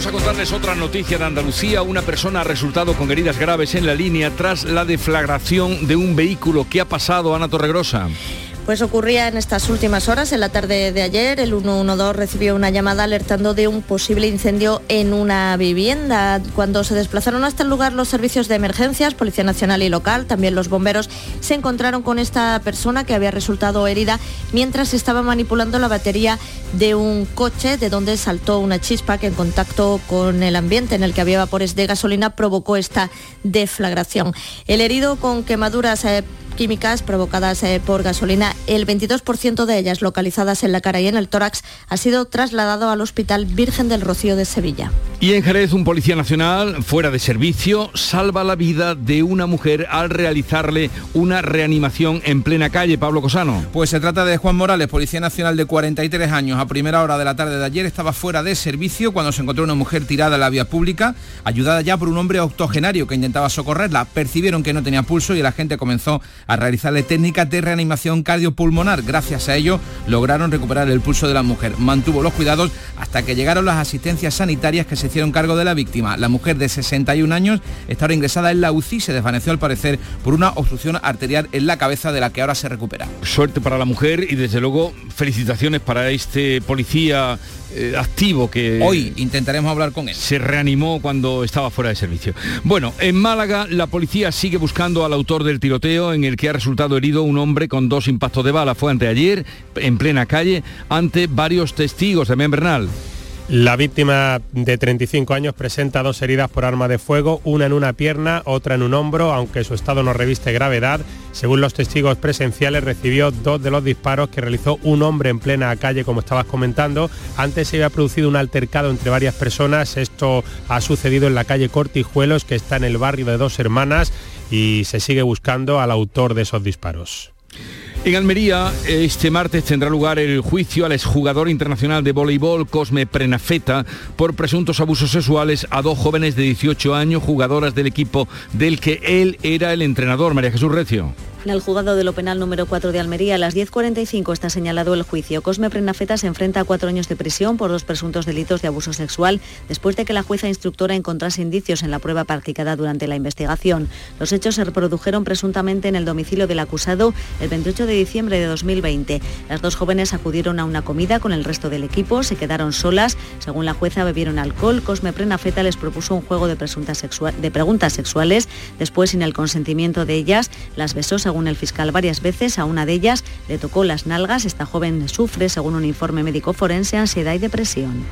Vamos a contarles otra noticia de Andalucía. Una persona ha resultado con heridas graves en la línea tras la deflagración de un vehículo. ¿Qué ha pasado, Ana Torregrosa? Pues ocurría en estas últimas horas, en la tarde de ayer, el 112 recibió una llamada alertando de un posible incendio en una vivienda. Cuando se desplazaron hasta el lugar los servicios de emergencias, Policía Nacional y local, también los bomberos, se encontraron con esta persona que había resultado herida mientras estaba manipulando la batería de un coche de donde saltó una chispa que en contacto con el ambiente en el que había vapores de gasolina provocó esta deflagración. El herido con quemaduras eh, químicas provocadas eh, por gasolina. El 22% de ellas localizadas en la cara y en el tórax ha sido trasladado al Hospital Virgen del Rocío de Sevilla. Y en Jerez, un policía nacional fuera de servicio salva la vida de una mujer al realizarle una reanimación en plena calle. Pablo Cosano. Pues se trata de Juan Morales, policía nacional de 43 años. A primera hora de la tarde de ayer estaba fuera de servicio cuando se encontró una mujer tirada en la vía pública, ayudada ya por un hombre octogenario que intentaba socorrerla. Percibieron que no tenía pulso y el agente comenzó a realizarle técnicas de reanimación cardiopulmonar. Gracias a ello lograron recuperar el pulso de la mujer. Mantuvo los cuidados hasta que llegaron las asistencias sanitarias que se hicieron cargo de la víctima. La mujer de 61 años está ahora ingresada en la UCI, se desvaneció al parecer por una obstrucción arterial en la cabeza de la que ahora se recupera. Suerte para la mujer y desde luego felicitaciones para este policía eh, activo que hoy intentaremos hablar con él. Se reanimó cuando estaba fuera de servicio. Bueno, en Málaga la policía sigue buscando al autor del tiroteo en el que ha resultado herido un hombre con dos impactos de bala. Fue anteayer, en plena calle, ante varios testigos. de Bernal. La víctima de 35 años presenta dos heridas por arma de fuego, una en una pierna, otra en un hombro, aunque su estado no reviste gravedad. Según los testigos presenciales, recibió dos de los disparos que realizó un hombre en plena calle, como estabas comentando. Antes se había producido un altercado entre varias personas. Esto ha sucedido en la calle Cortijuelos, que está en el barrio de Dos Hermanas, y se sigue buscando al autor de esos disparos. En Almería, este martes tendrá lugar el juicio al exjugador internacional de voleibol Cosme Prenafeta por presuntos abusos sexuales a dos jóvenes de 18 años, jugadoras del equipo del que él era el entrenador, María Jesús Recio. En el juzgado de lo penal número 4 de Almería, a las 10.45 está señalado el juicio. Cosme Prenafeta se enfrenta a cuatro años de prisión por dos presuntos delitos de abuso sexual después de que la jueza instructora encontrase indicios en la prueba practicada durante la investigación. Los hechos se reprodujeron presuntamente en el domicilio del acusado el 28 de diciembre de 2020. Las dos jóvenes acudieron a una comida con el resto del equipo, se quedaron solas. Según la jueza, bebieron alcohol. Cosme Prenafeta les propuso un juego de, de preguntas sexuales. Después, sin el consentimiento de ellas, las besó según el fiscal varias veces. A una de ellas le tocó las nalgas. Esta joven sufre, según un informe médico forense, ansiedad y depresión.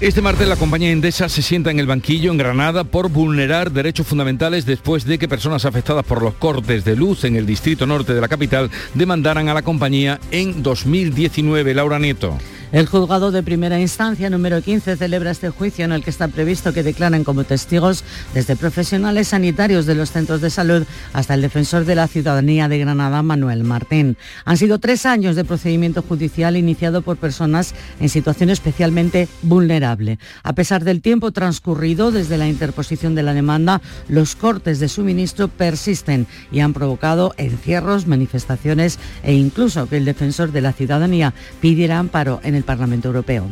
Este martes la compañía Endesa se sienta en el banquillo en Granada por vulnerar derechos fundamentales después de que personas afectadas por los cortes de luz en el distrito norte de la capital demandaran a la compañía en 2019. Laura Nieto. El juzgado de primera instancia número 15 celebra este juicio en el que está previsto que declaren como testigos desde profesionales sanitarios de los centros de salud hasta el defensor de la ciudadanía de Granada, Manuel Martín. Han sido tres años de procedimiento judicial iniciado por personas en situación especialmente vulnerable. A pesar del tiempo transcurrido desde la interposición de la demanda, los cortes de suministro persisten y han provocado encierros, manifestaciones e incluso que el defensor de la ciudadanía pidiera amparo en el Parlamento Europeo.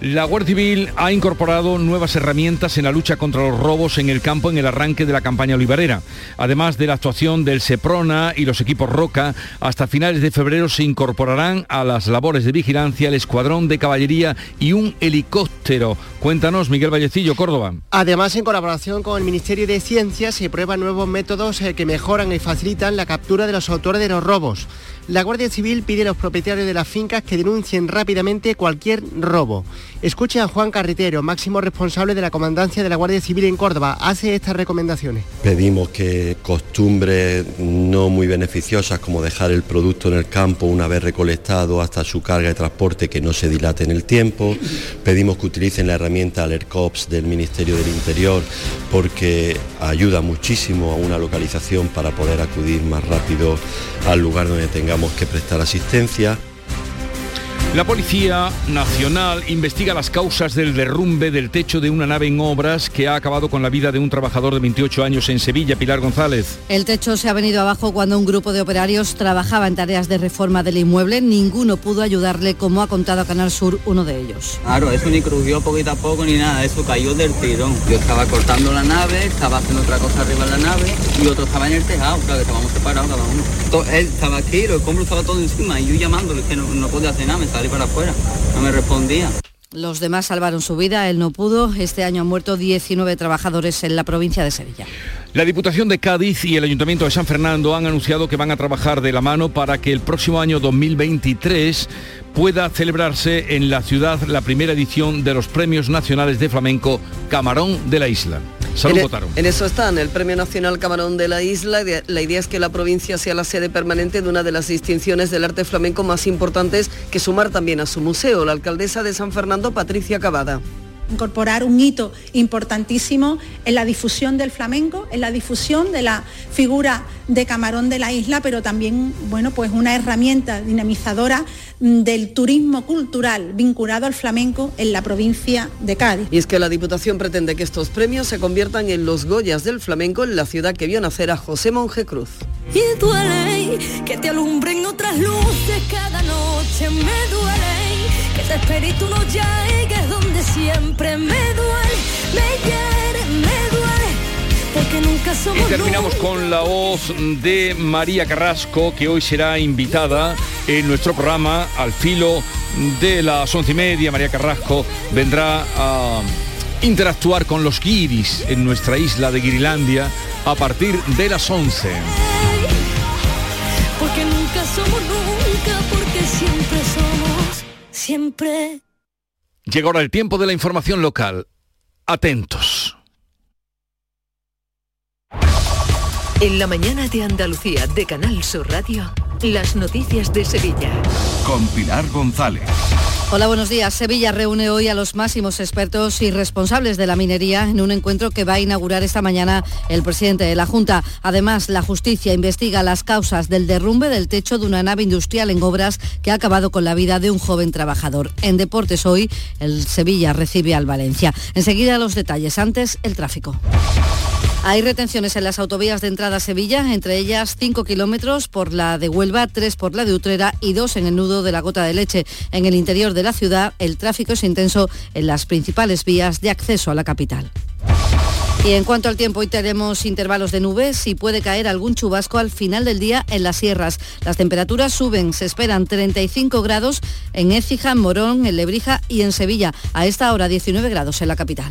La Guardia Civil ha incorporado nuevas herramientas en la lucha contra los robos en el campo en el arranque de la campaña olivarera. Además de la actuación del Seprona y los equipos Roca, hasta finales de febrero se incorporarán a las labores de vigilancia el escuadrón de caballería y un helicóptero. Cuéntanos, Miguel Vallecillo, Córdoba. Además, en colaboración con el Ministerio de Ciencias, se prueban nuevos métodos eh, que mejoran y facilitan la captura de los autores de los robos. La Guardia Civil pide a los propietarios de las fincas que denuncien rápidamente cualquier robo. Escuche a Juan Carretero, máximo responsable de la Comandancia de la Guardia Civil en Córdoba. Hace estas recomendaciones. Pedimos que costumbres no muy beneficiosas como dejar el producto en el campo una vez recolectado hasta su carga de transporte que no se dilate en el tiempo. Pedimos que utilicen la herramienta AlertCops del Ministerio del Interior porque ayuda muchísimo a una localización para poder acudir más rápido al lugar donde tengamos que prestar asistencia. La Policía Nacional investiga las causas del derrumbe del techo de una nave en obras que ha acabado con la vida de un trabajador de 28 años en Sevilla, Pilar González. El techo se ha venido abajo cuando un grupo de operarios trabajaba en tareas de reforma del inmueble. Ninguno pudo ayudarle, como ha contado a Canal Sur uno de ellos. Claro, eso ni crujió poquito a poco ni nada, eso cayó del tirón. Yo estaba cortando la nave, estaba haciendo otra cosa arriba de la nave y otro estaba en el tejado, claro que estábamos separados cada uno. Él estaba aquí, el escombros estaba todo encima y yo llamándole que no, no podía hacer nada, me salí para afuera, no me respondía. Los demás salvaron su vida, él no pudo. Este año han muerto 19 trabajadores en la provincia de Sevilla. La Diputación de Cádiz y el Ayuntamiento de San Fernando han anunciado que van a trabajar de la mano para que el próximo año 2023 pueda celebrarse en la ciudad la primera edición de los Premios Nacionales de Flamenco Camarón de la Isla. Salud, en, e- en eso están, el Premio Nacional Camarón de la Isla. La idea es que la provincia sea la sede permanente de una de las distinciones del arte flamenco más importantes que sumar también a su museo. La alcaldesa de San Fernando, Patricia Cavada incorporar un hito importantísimo en la difusión del flamenco, en la difusión de la figura de Camarón de la isla, pero también, bueno, pues una herramienta dinamizadora mm, del turismo cultural vinculado al flamenco en la provincia de Cádiz. Y es que la Diputación pretende que estos premios se conviertan en los Goyas del flamenco en la ciudad que vio nacer a José Monje Cruz. Y duele que te alumbren otras luces cada noche, me duele que te espere y tú no llegues donde siempre me duele, me hiere, me duele, porque nunca somos Y terminamos con la voz de María Carrasco, que hoy será invitada en nuestro programa al filo de las once y media. María Carrasco vendrá a interactuar con los guiris en nuestra isla de Guirilandia a partir de las 11. Porque nunca somos siempre. Llega ahora el tiempo de la información local. Atentos. En la mañana de Andalucía de Canal Sur Radio, las noticias de Sevilla. Con Pilar González. Hola, buenos días. Sevilla reúne hoy a los máximos expertos y responsables de la minería en un encuentro que va a inaugurar esta mañana el presidente de la Junta. Además, la justicia investiga las causas del derrumbe del techo de una nave industrial en obras que ha acabado con la vida de un joven trabajador. En deportes hoy, el Sevilla recibe al Valencia. Enseguida los detalles. Antes, el tráfico. Hay retenciones en las autovías de entrada a Sevilla, entre ellas 5 kilómetros por la de Huelva, 3 por la de Utrera y 2 en el nudo de la Gota de Leche. En el interior de la ciudad, el tráfico es intenso en las principales vías de acceso a la capital. Y en cuanto al tiempo, hoy tenemos intervalos de nubes y puede caer algún chubasco al final del día en las sierras. Las temperaturas suben, se esperan 35 grados en Écija, Morón, en Lebrija y en Sevilla. A esta hora 19 grados en la capital.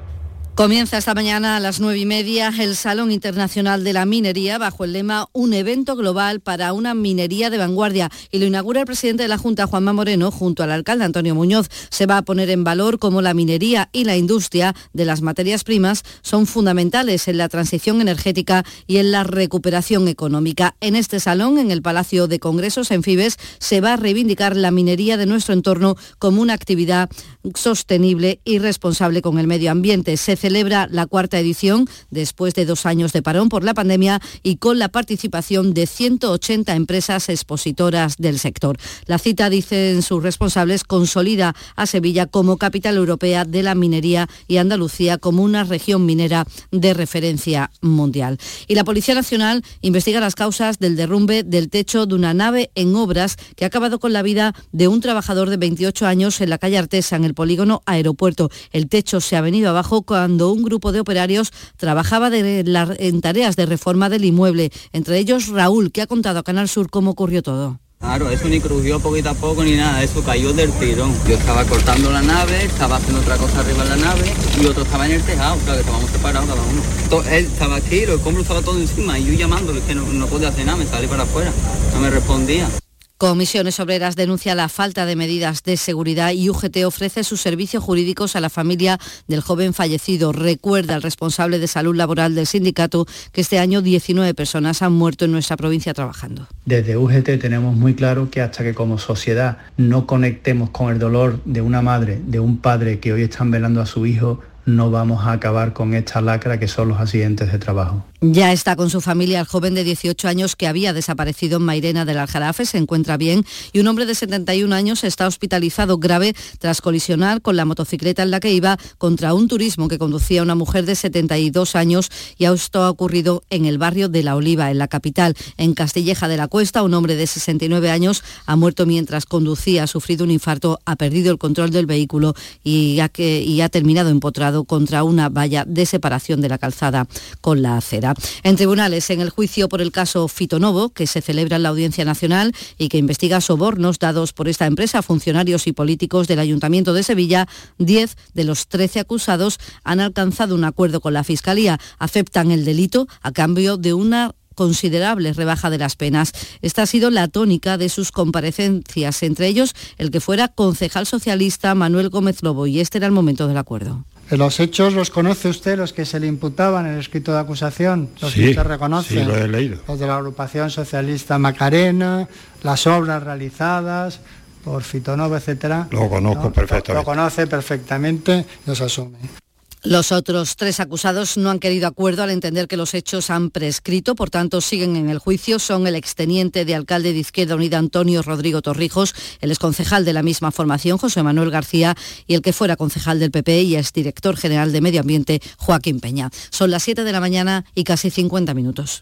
Comienza esta mañana a las nueve y media el Salón Internacional de la Minería bajo el lema Un evento global para una minería de vanguardia y lo inaugura el presidente de la Junta, Juanma Moreno, junto al alcalde Antonio Muñoz. Se va a poner en valor cómo la minería y la industria de las materias primas son fundamentales en la transición energética y en la recuperación económica. En este salón, en el Palacio de Congresos en Fibes, se va a reivindicar la minería de nuestro entorno como una actividad sostenible y responsable con el medio ambiente. Se celebra la cuarta edición después de dos años de parón por la pandemia y con la participación de 180 empresas expositoras del sector. La cita, dicen sus responsables, consolida a Sevilla como capital europea de la minería y Andalucía como una región minera de referencia mundial. Y la Policía Nacional investiga las causas del derrumbe del techo de una nave en obras que ha acabado con la vida de un trabajador de 28 años en la calle Artesa, en el polígono aeropuerto. El techo se ha venido abajo cuando un grupo de operarios trabajaba en tareas de reforma del inmueble, entre ellos Raúl, que ha contado a Canal Sur cómo ocurrió todo. Claro, eso ni crujió poquito a poco ni nada, eso cayó del tirón. Yo estaba cortando la nave, estaba haciendo otra cosa arriba de la nave y otro estaba en el tejado, claro que estábamos separados cada uno. Él estaba aquí, el escombros estaba todo encima y yo llamándole que no, no podía hacer nada, me salí para afuera, no me respondía. Comisiones Obreras denuncia la falta de medidas de seguridad y UGT ofrece sus servicios jurídicos a la familia del joven fallecido. Recuerda al responsable de salud laboral del sindicato que este año 19 personas han muerto en nuestra provincia trabajando. Desde UGT tenemos muy claro que hasta que como sociedad no conectemos con el dolor de una madre, de un padre que hoy están velando a su hijo, no vamos a acabar con esta lacra que son los accidentes de trabajo. Ya está con su familia el joven de 18 años que había desaparecido en Mairena del Aljarafe, se encuentra bien y un hombre de 71 años está hospitalizado grave tras colisionar con la motocicleta en la que iba contra un turismo que conducía una mujer de 72 años y esto ha ocurrido en el barrio de La Oliva, en la capital. En Castilleja de la Cuesta, un hombre de 69 años ha muerto mientras conducía, ha sufrido un infarto, ha perdido el control del vehículo y ha, y ha terminado empotrado contra una valla de separación de la calzada con la acera. En tribunales, en el juicio por el caso Fitonovo, que se celebra en la Audiencia Nacional y que investiga sobornos dados por esta empresa a funcionarios y políticos del Ayuntamiento de Sevilla, 10 de los 13 acusados han alcanzado un acuerdo con la Fiscalía. Aceptan el delito a cambio de una considerable rebaja de las penas. Esta ha sido la tónica de sus comparecencias, entre ellos el que fuera concejal socialista Manuel Gómez Lobo, y este era el momento del acuerdo. Los hechos los conoce usted, los que se le imputaban en el escrito de acusación, los sí, que usted reconoce. Sí, lo he leído. Los de la agrupación socialista Macarena, las obras realizadas por Fitonova, etcétera. Lo conozco ¿no? perfectamente. Lo, lo conoce perfectamente, los asume. Los otros tres acusados no han querido acuerdo al entender que los hechos han prescrito, por tanto siguen en el juicio. Son el exteniente de alcalde de Izquierda Unida Antonio Rodrigo Torrijos, el exconcejal de la misma formación José Manuel García y el que fuera concejal del PP y exdirector general de Medio Ambiente Joaquín Peña. Son las 7 de la mañana y casi 50 minutos.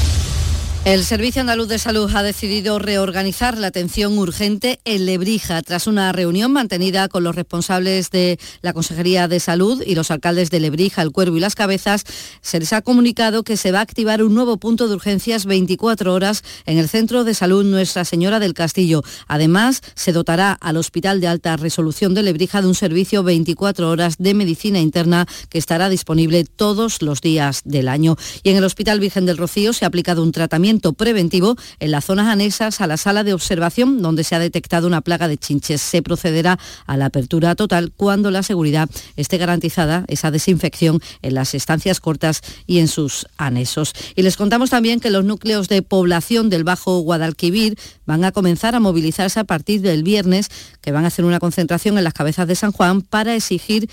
El Servicio Andaluz de Salud ha decidido reorganizar la atención urgente en Lebrija tras una reunión mantenida con los responsables de la Consejería de Salud y los alcaldes de Lebrija, El Cuervo y Las Cabezas. Se les ha comunicado que se va a activar un nuevo punto de urgencias 24 horas en el Centro de Salud Nuestra Señora del Castillo. Además, se dotará al Hospital de Alta Resolución de Lebrija de un servicio 24 horas de medicina interna que estará disponible todos los días del año. Y en el Hospital Virgen del Rocío se ha aplicado un tratamiento preventivo en las zonas anexas a la sala de observación donde se ha detectado una plaga de chinches. Se procederá a la apertura total cuando la seguridad esté garantizada, esa desinfección en las estancias cortas y en sus anexos. Y les contamos también que los núcleos de población del Bajo Guadalquivir van a comenzar a movilizarse a partir del viernes, que van a hacer una concentración en las cabezas de San Juan para exigir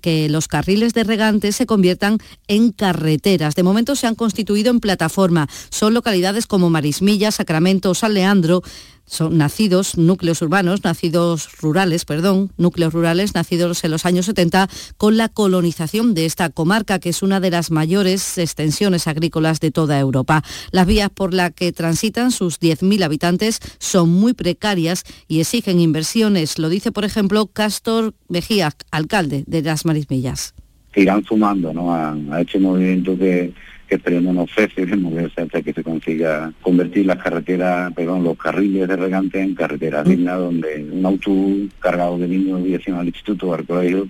que los carriles de regantes se conviertan en carreteras. De momento se han constituido en plataforma. Son localidades como Marismilla, Sacramento, San Leandro, son nacidos, núcleos urbanos, nacidos rurales, perdón, núcleos rurales nacidos en los años 70 con la colonización de esta comarca, que es una de las mayores extensiones agrícolas de toda Europa. Las vías por las que transitan sus 10.000 habitantes son muy precarias y exigen inversiones. Lo dice, por ejemplo, Castor Mejía, alcalde de las Marismillas. Irán sumando ¿no? a, a este movimiento que que esperemos nos ofrece de moverse hasta que se consiga convertir las carreteras, perdón, los carriles de regante en carreteras dignas donde un autobús cargado de niños dirección al instituto o al colegio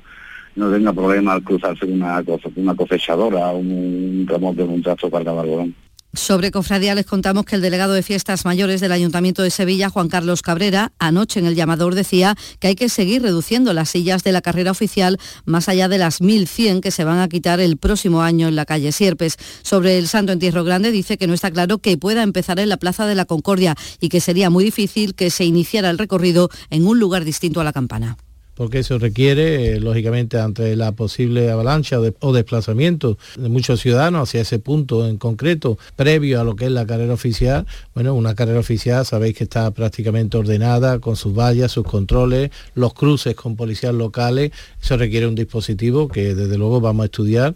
no tenga problema al cruzarse una, una cosechadora o un remoto de un tracto cargado de algodón. Sobre cofradía les contamos que el delegado de fiestas mayores del Ayuntamiento de Sevilla, Juan Carlos Cabrera, anoche en el llamador decía que hay que seguir reduciendo las sillas de la carrera oficial más allá de las 1.100 que se van a quitar el próximo año en la calle Sierpes. Sobre el Santo Entierro Grande dice que no está claro que pueda empezar en la Plaza de la Concordia y que sería muy difícil que se iniciara el recorrido en un lugar distinto a la campana porque eso requiere, eh, lógicamente, ante la posible avalancha o, de, o, desplazamiento de muchos ciudadanos hacia ese punto en concreto, previo a lo que es la carrera oficial. Bueno, una carrera oficial sabéis que está prácticamente ordenada con sus vallas, sus controles, los cruces con policías locales. Eso requiere un dispositivo que desde luego vamos a estudiar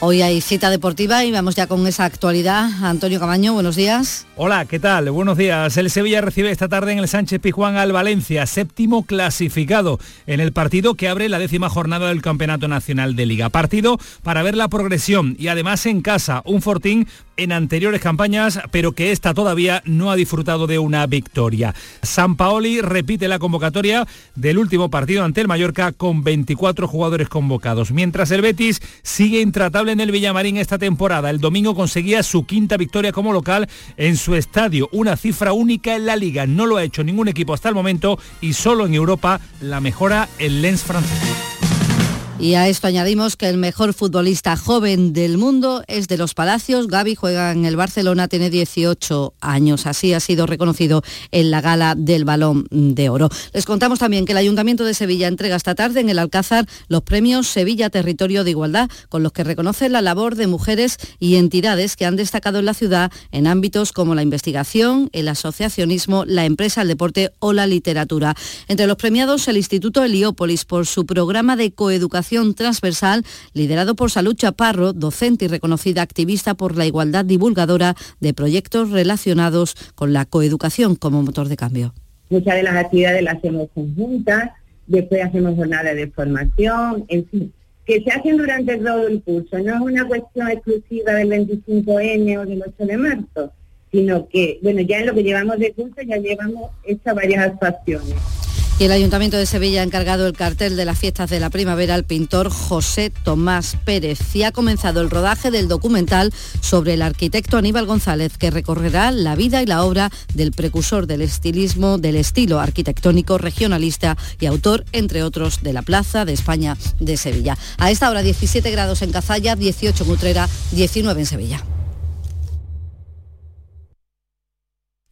Hoy hay cita deportiva y vamos ya con esa actualidad. Antonio Camaño, buenos días. Hola, ¿qué tal? Buenos días. El Sevilla recibe esta tarde en el Sánchez Pizjuán al Valencia, séptimo clasificado en el partido que abre la décima jornada del Campeonato Nacional de Liga. Partido para ver la progresión y además en casa, un Fortín en anteriores campañas, pero que esta todavía no ha disfrutado de una victoria. San Paoli repite la convocatoria del último partido ante el Mallorca con 24 jugadores convocados, mientras el Betis sigue en el Villamarín esta temporada. El domingo conseguía su quinta victoria como local en su estadio, una cifra única en la liga. No lo ha hecho ningún equipo hasta el momento y solo en Europa la mejora el Lens francés. Y a esto añadimos que el mejor futbolista joven del mundo es de los Palacios. Gaby juega en el Barcelona, tiene 18 años. Así ha sido reconocido en la gala del Balón de Oro. Les contamos también que el Ayuntamiento de Sevilla entrega esta tarde en el Alcázar los premios Sevilla Territorio de Igualdad, con los que reconoce la labor de mujeres y entidades que han destacado en la ciudad en ámbitos como la investigación, el asociacionismo, la empresa, el deporte o la literatura. Entre los premiados, el Instituto Heliópolis por su programa de coeducación transversal liderado por Salud Chaparro, docente y reconocida activista por la igualdad divulgadora de proyectos relacionados con la coeducación como motor de cambio. Muchas de las actividades las hacemos conjuntas, después hacemos jornadas de formación, en fin, que se hacen durante todo el curso. No es una cuestión exclusiva del 25N o del 8 de marzo, sino que, bueno, ya en lo que llevamos de curso ya llevamos hechas varias actuaciones. Y el Ayuntamiento de Sevilla ha encargado el cartel de las fiestas de la primavera al pintor José Tomás Pérez y ha comenzado el rodaje del documental sobre el arquitecto Aníbal González que recorrerá la vida y la obra del precursor del estilismo, del estilo arquitectónico regionalista y autor, entre otros, de la Plaza de España de Sevilla. A esta hora 17 grados en Cazalla, 18 en Utrera, 19 en Sevilla.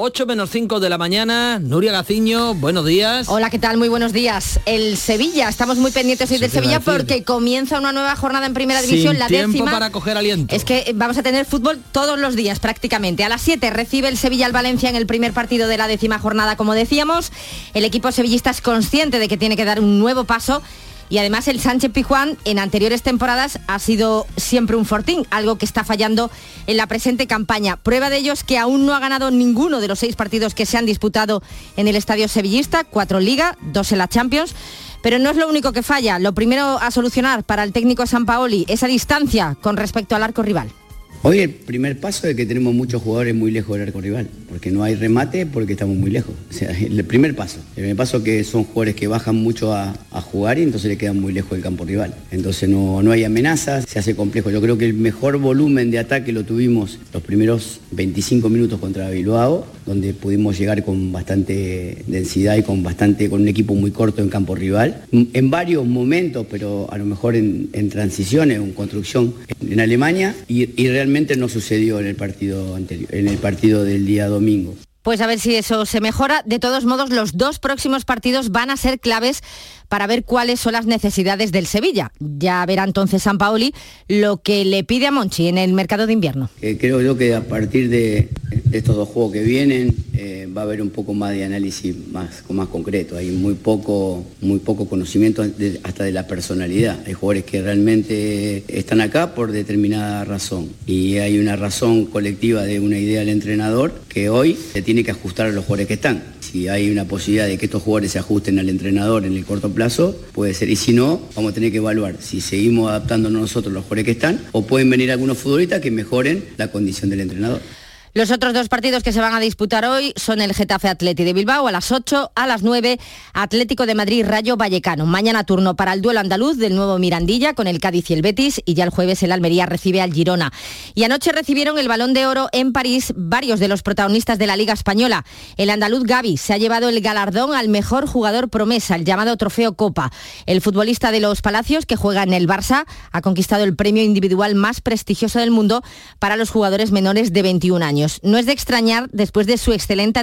8 menos 5 de la mañana. Nuria Gaciño, buenos días. Hola, ¿qué tal? Muy buenos días. El Sevilla, estamos muy pendientes hoy del Sevilla porque comienza una nueva jornada en Primera División, Sin la tiempo décima. para coger aliento. Es que vamos a tener fútbol todos los días prácticamente. A las 7 recibe el Sevilla al Valencia en el primer partido de la décima jornada, como decíamos. El equipo sevillista es consciente de que tiene que dar un nuevo paso. Y además el Sánchez Pijuán en anteriores temporadas ha sido siempre un fortín, algo que está fallando en la presente campaña. Prueba de ello es que aún no ha ganado ninguno de los seis partidos que se han disputado en el estadio sevillista, cuatro Liga, dos en la Champions. Pero no es lo único que falla. Lo primero a solucionar para el técnico San Paoli, esa distancia con respecto al arco rival. Hoy el primer paso es que tenemos muchos jugadores muy lejos del arco rival, porque no hay remate porque estamos muy lejos. O sea, el primer paso. El primer paso que son jugadores que bajan mucho a, jugar y entonces le quedan muy lejos del campo rival. Entonces no, no hay amenazas, se hace complejo. Yo creo que el mejor volumen de ataque lo tuvimos los primeros 25 minutos contra Bilbao, donde pudimos llegar con bastante densidad y con bastante, con un equipo muy corto en campo rival. En varios momentos, pero a lo mejor en, transiciones, en construcción en, Alemania, y, y realmente no sucedió en el partido anterior, en el partido del día Pues a ver si eso se mejora. De todos modos, los dos próximos partidos van a ser claves para ver cuáles son las necesidades del Sevilla. Ya verá entonces San Paoli lo que le pide a Monchi en el mercado de invierno. Eh, creo yo que a partir de, estos dos juegos que vienen eh, va a haber un poco más de análisis más, más concreto. Hay muy poco, muy poco conocimiento hasta de la personalidad. Hay jugadores que realmente están acá por determinada razón y hay una razón colectiva de una idea del entrenador que hoy se tiene que ajustar a los jugadores que están. Si hay una posibilidad de que estos jugadores se ajusten al entrenador en el corto plazo, puede ser. Y si no, vamos a tener que evaluar si seguimos adaptándonos nosotros los jugadores que están o pueden venir algunos futbolistas que mejoren la condición del entrenador. Los otros dos partidos que se van a disputar hoy son el Getafe Atleti de Bilbao a las 8, a las 9 Atlético de Madrid Rayo Vallecano. Mañana turno para el duelo andaluz del nuevo Mirandilla con el Cádiz y el Betis y ya el jueves el Almería recibe al Girona. Y anoche recibieron el Balón de Oro en París varios de los protagonistas de la Liga Española. El andaluz Gaby se ha llevado el galardón al mejor jugador promesa, el llamado Trofeo Copa. El futbolista de los Palacios que juega en el Barça ha conquistado el premio individual más prestigioso del mundo para los jugadores menores de 21 No es de extrañar después de su excelente,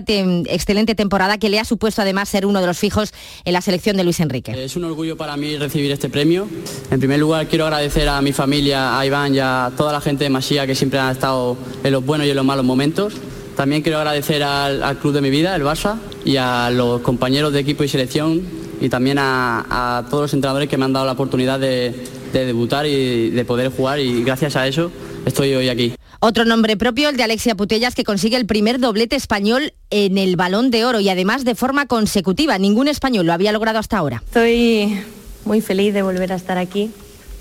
excelente temporada que le ha supuesto además ser uno de los fijos en la selección de Luis Enrique. Es un orgullo para mí recibir este premio. En primer lugar quiero agradecer a mi familia, a Iván y a toda la gente de Masía que siempre han estado en los buenos y en los malos momentos. También quiero agradecer al, club de mi vida, el Barça, y a los compañeros de equipo y selección y también a, todos los entrenadores que me han dado la oportunidad de debutar y de poder jugar y gracias a eso estoy hoy aquí. Otro nombre propio, el de Alexia Putellas, que consigue el primer doblete español en el balón de oro y además de forma consecutiva. Ningún español lo había logrado hasta ahora. Estoy muy feliz de volver a estar aquí,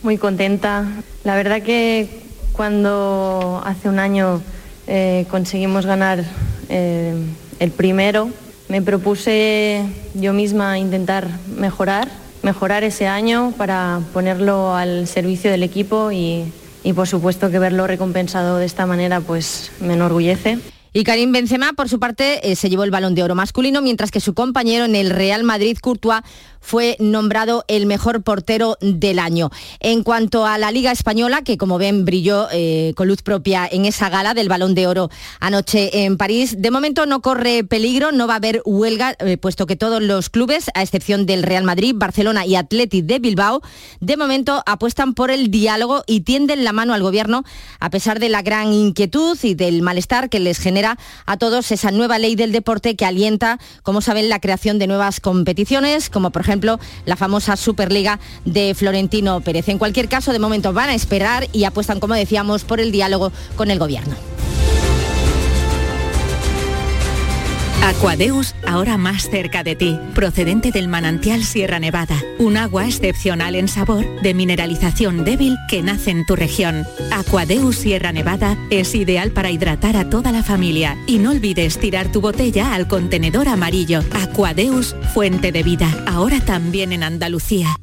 muy contenta. La verdad que cuando hace un año eh, conseguimos ganar eh, el primero, me propuse yo misma intentar mejorar, mejorar ese año para ponerlo al servicio del equipo y, y por supuesto que verlo recompensado de esta manera pues me enorgullece. Y Karim Benzema, por su parte, eh, se llevó el balón de oro masculino, mientras que su compañero en el Real Madrid, Courtois, fue nombrado el mejor portero del año. En cuanto a la Liga Española, que como ven brilló eh, con luz propia en esa gala del Balón de Oro anoche en París, de momento no corre peligro, no va a haber huelga, eh, puesto que todos los clubes, a excepción del Real Madrid, Barcelona y Atleti de Bilbao, de momento apuestan por el diálogo y tienden la mano al gobierno, a pesar de la gran inquietud y del malestar que les genera a todos esa nueva ley del deporte que alienta, como saben, la creación de nuevas competiciones, como por ejemplo ejemplo, la famosa Superliga de Florentino Pérez. En cualquier caso, de momento van a esperar y apuestan, como decíamos, por el diálogo con el Gobierno. Aquadeus, ahora más cerca de ti, procedente del manantial Sierra Nevada, un agua excepcional en sabor, de mineralización débil que nace en tu región. Aquadeus Sierra Nevada es ideal para hidratar a toda la familia y no olvides tirar tu botella al contenedor amarillo. Aquadeus, fuente de vida, ahora también en Andalucía.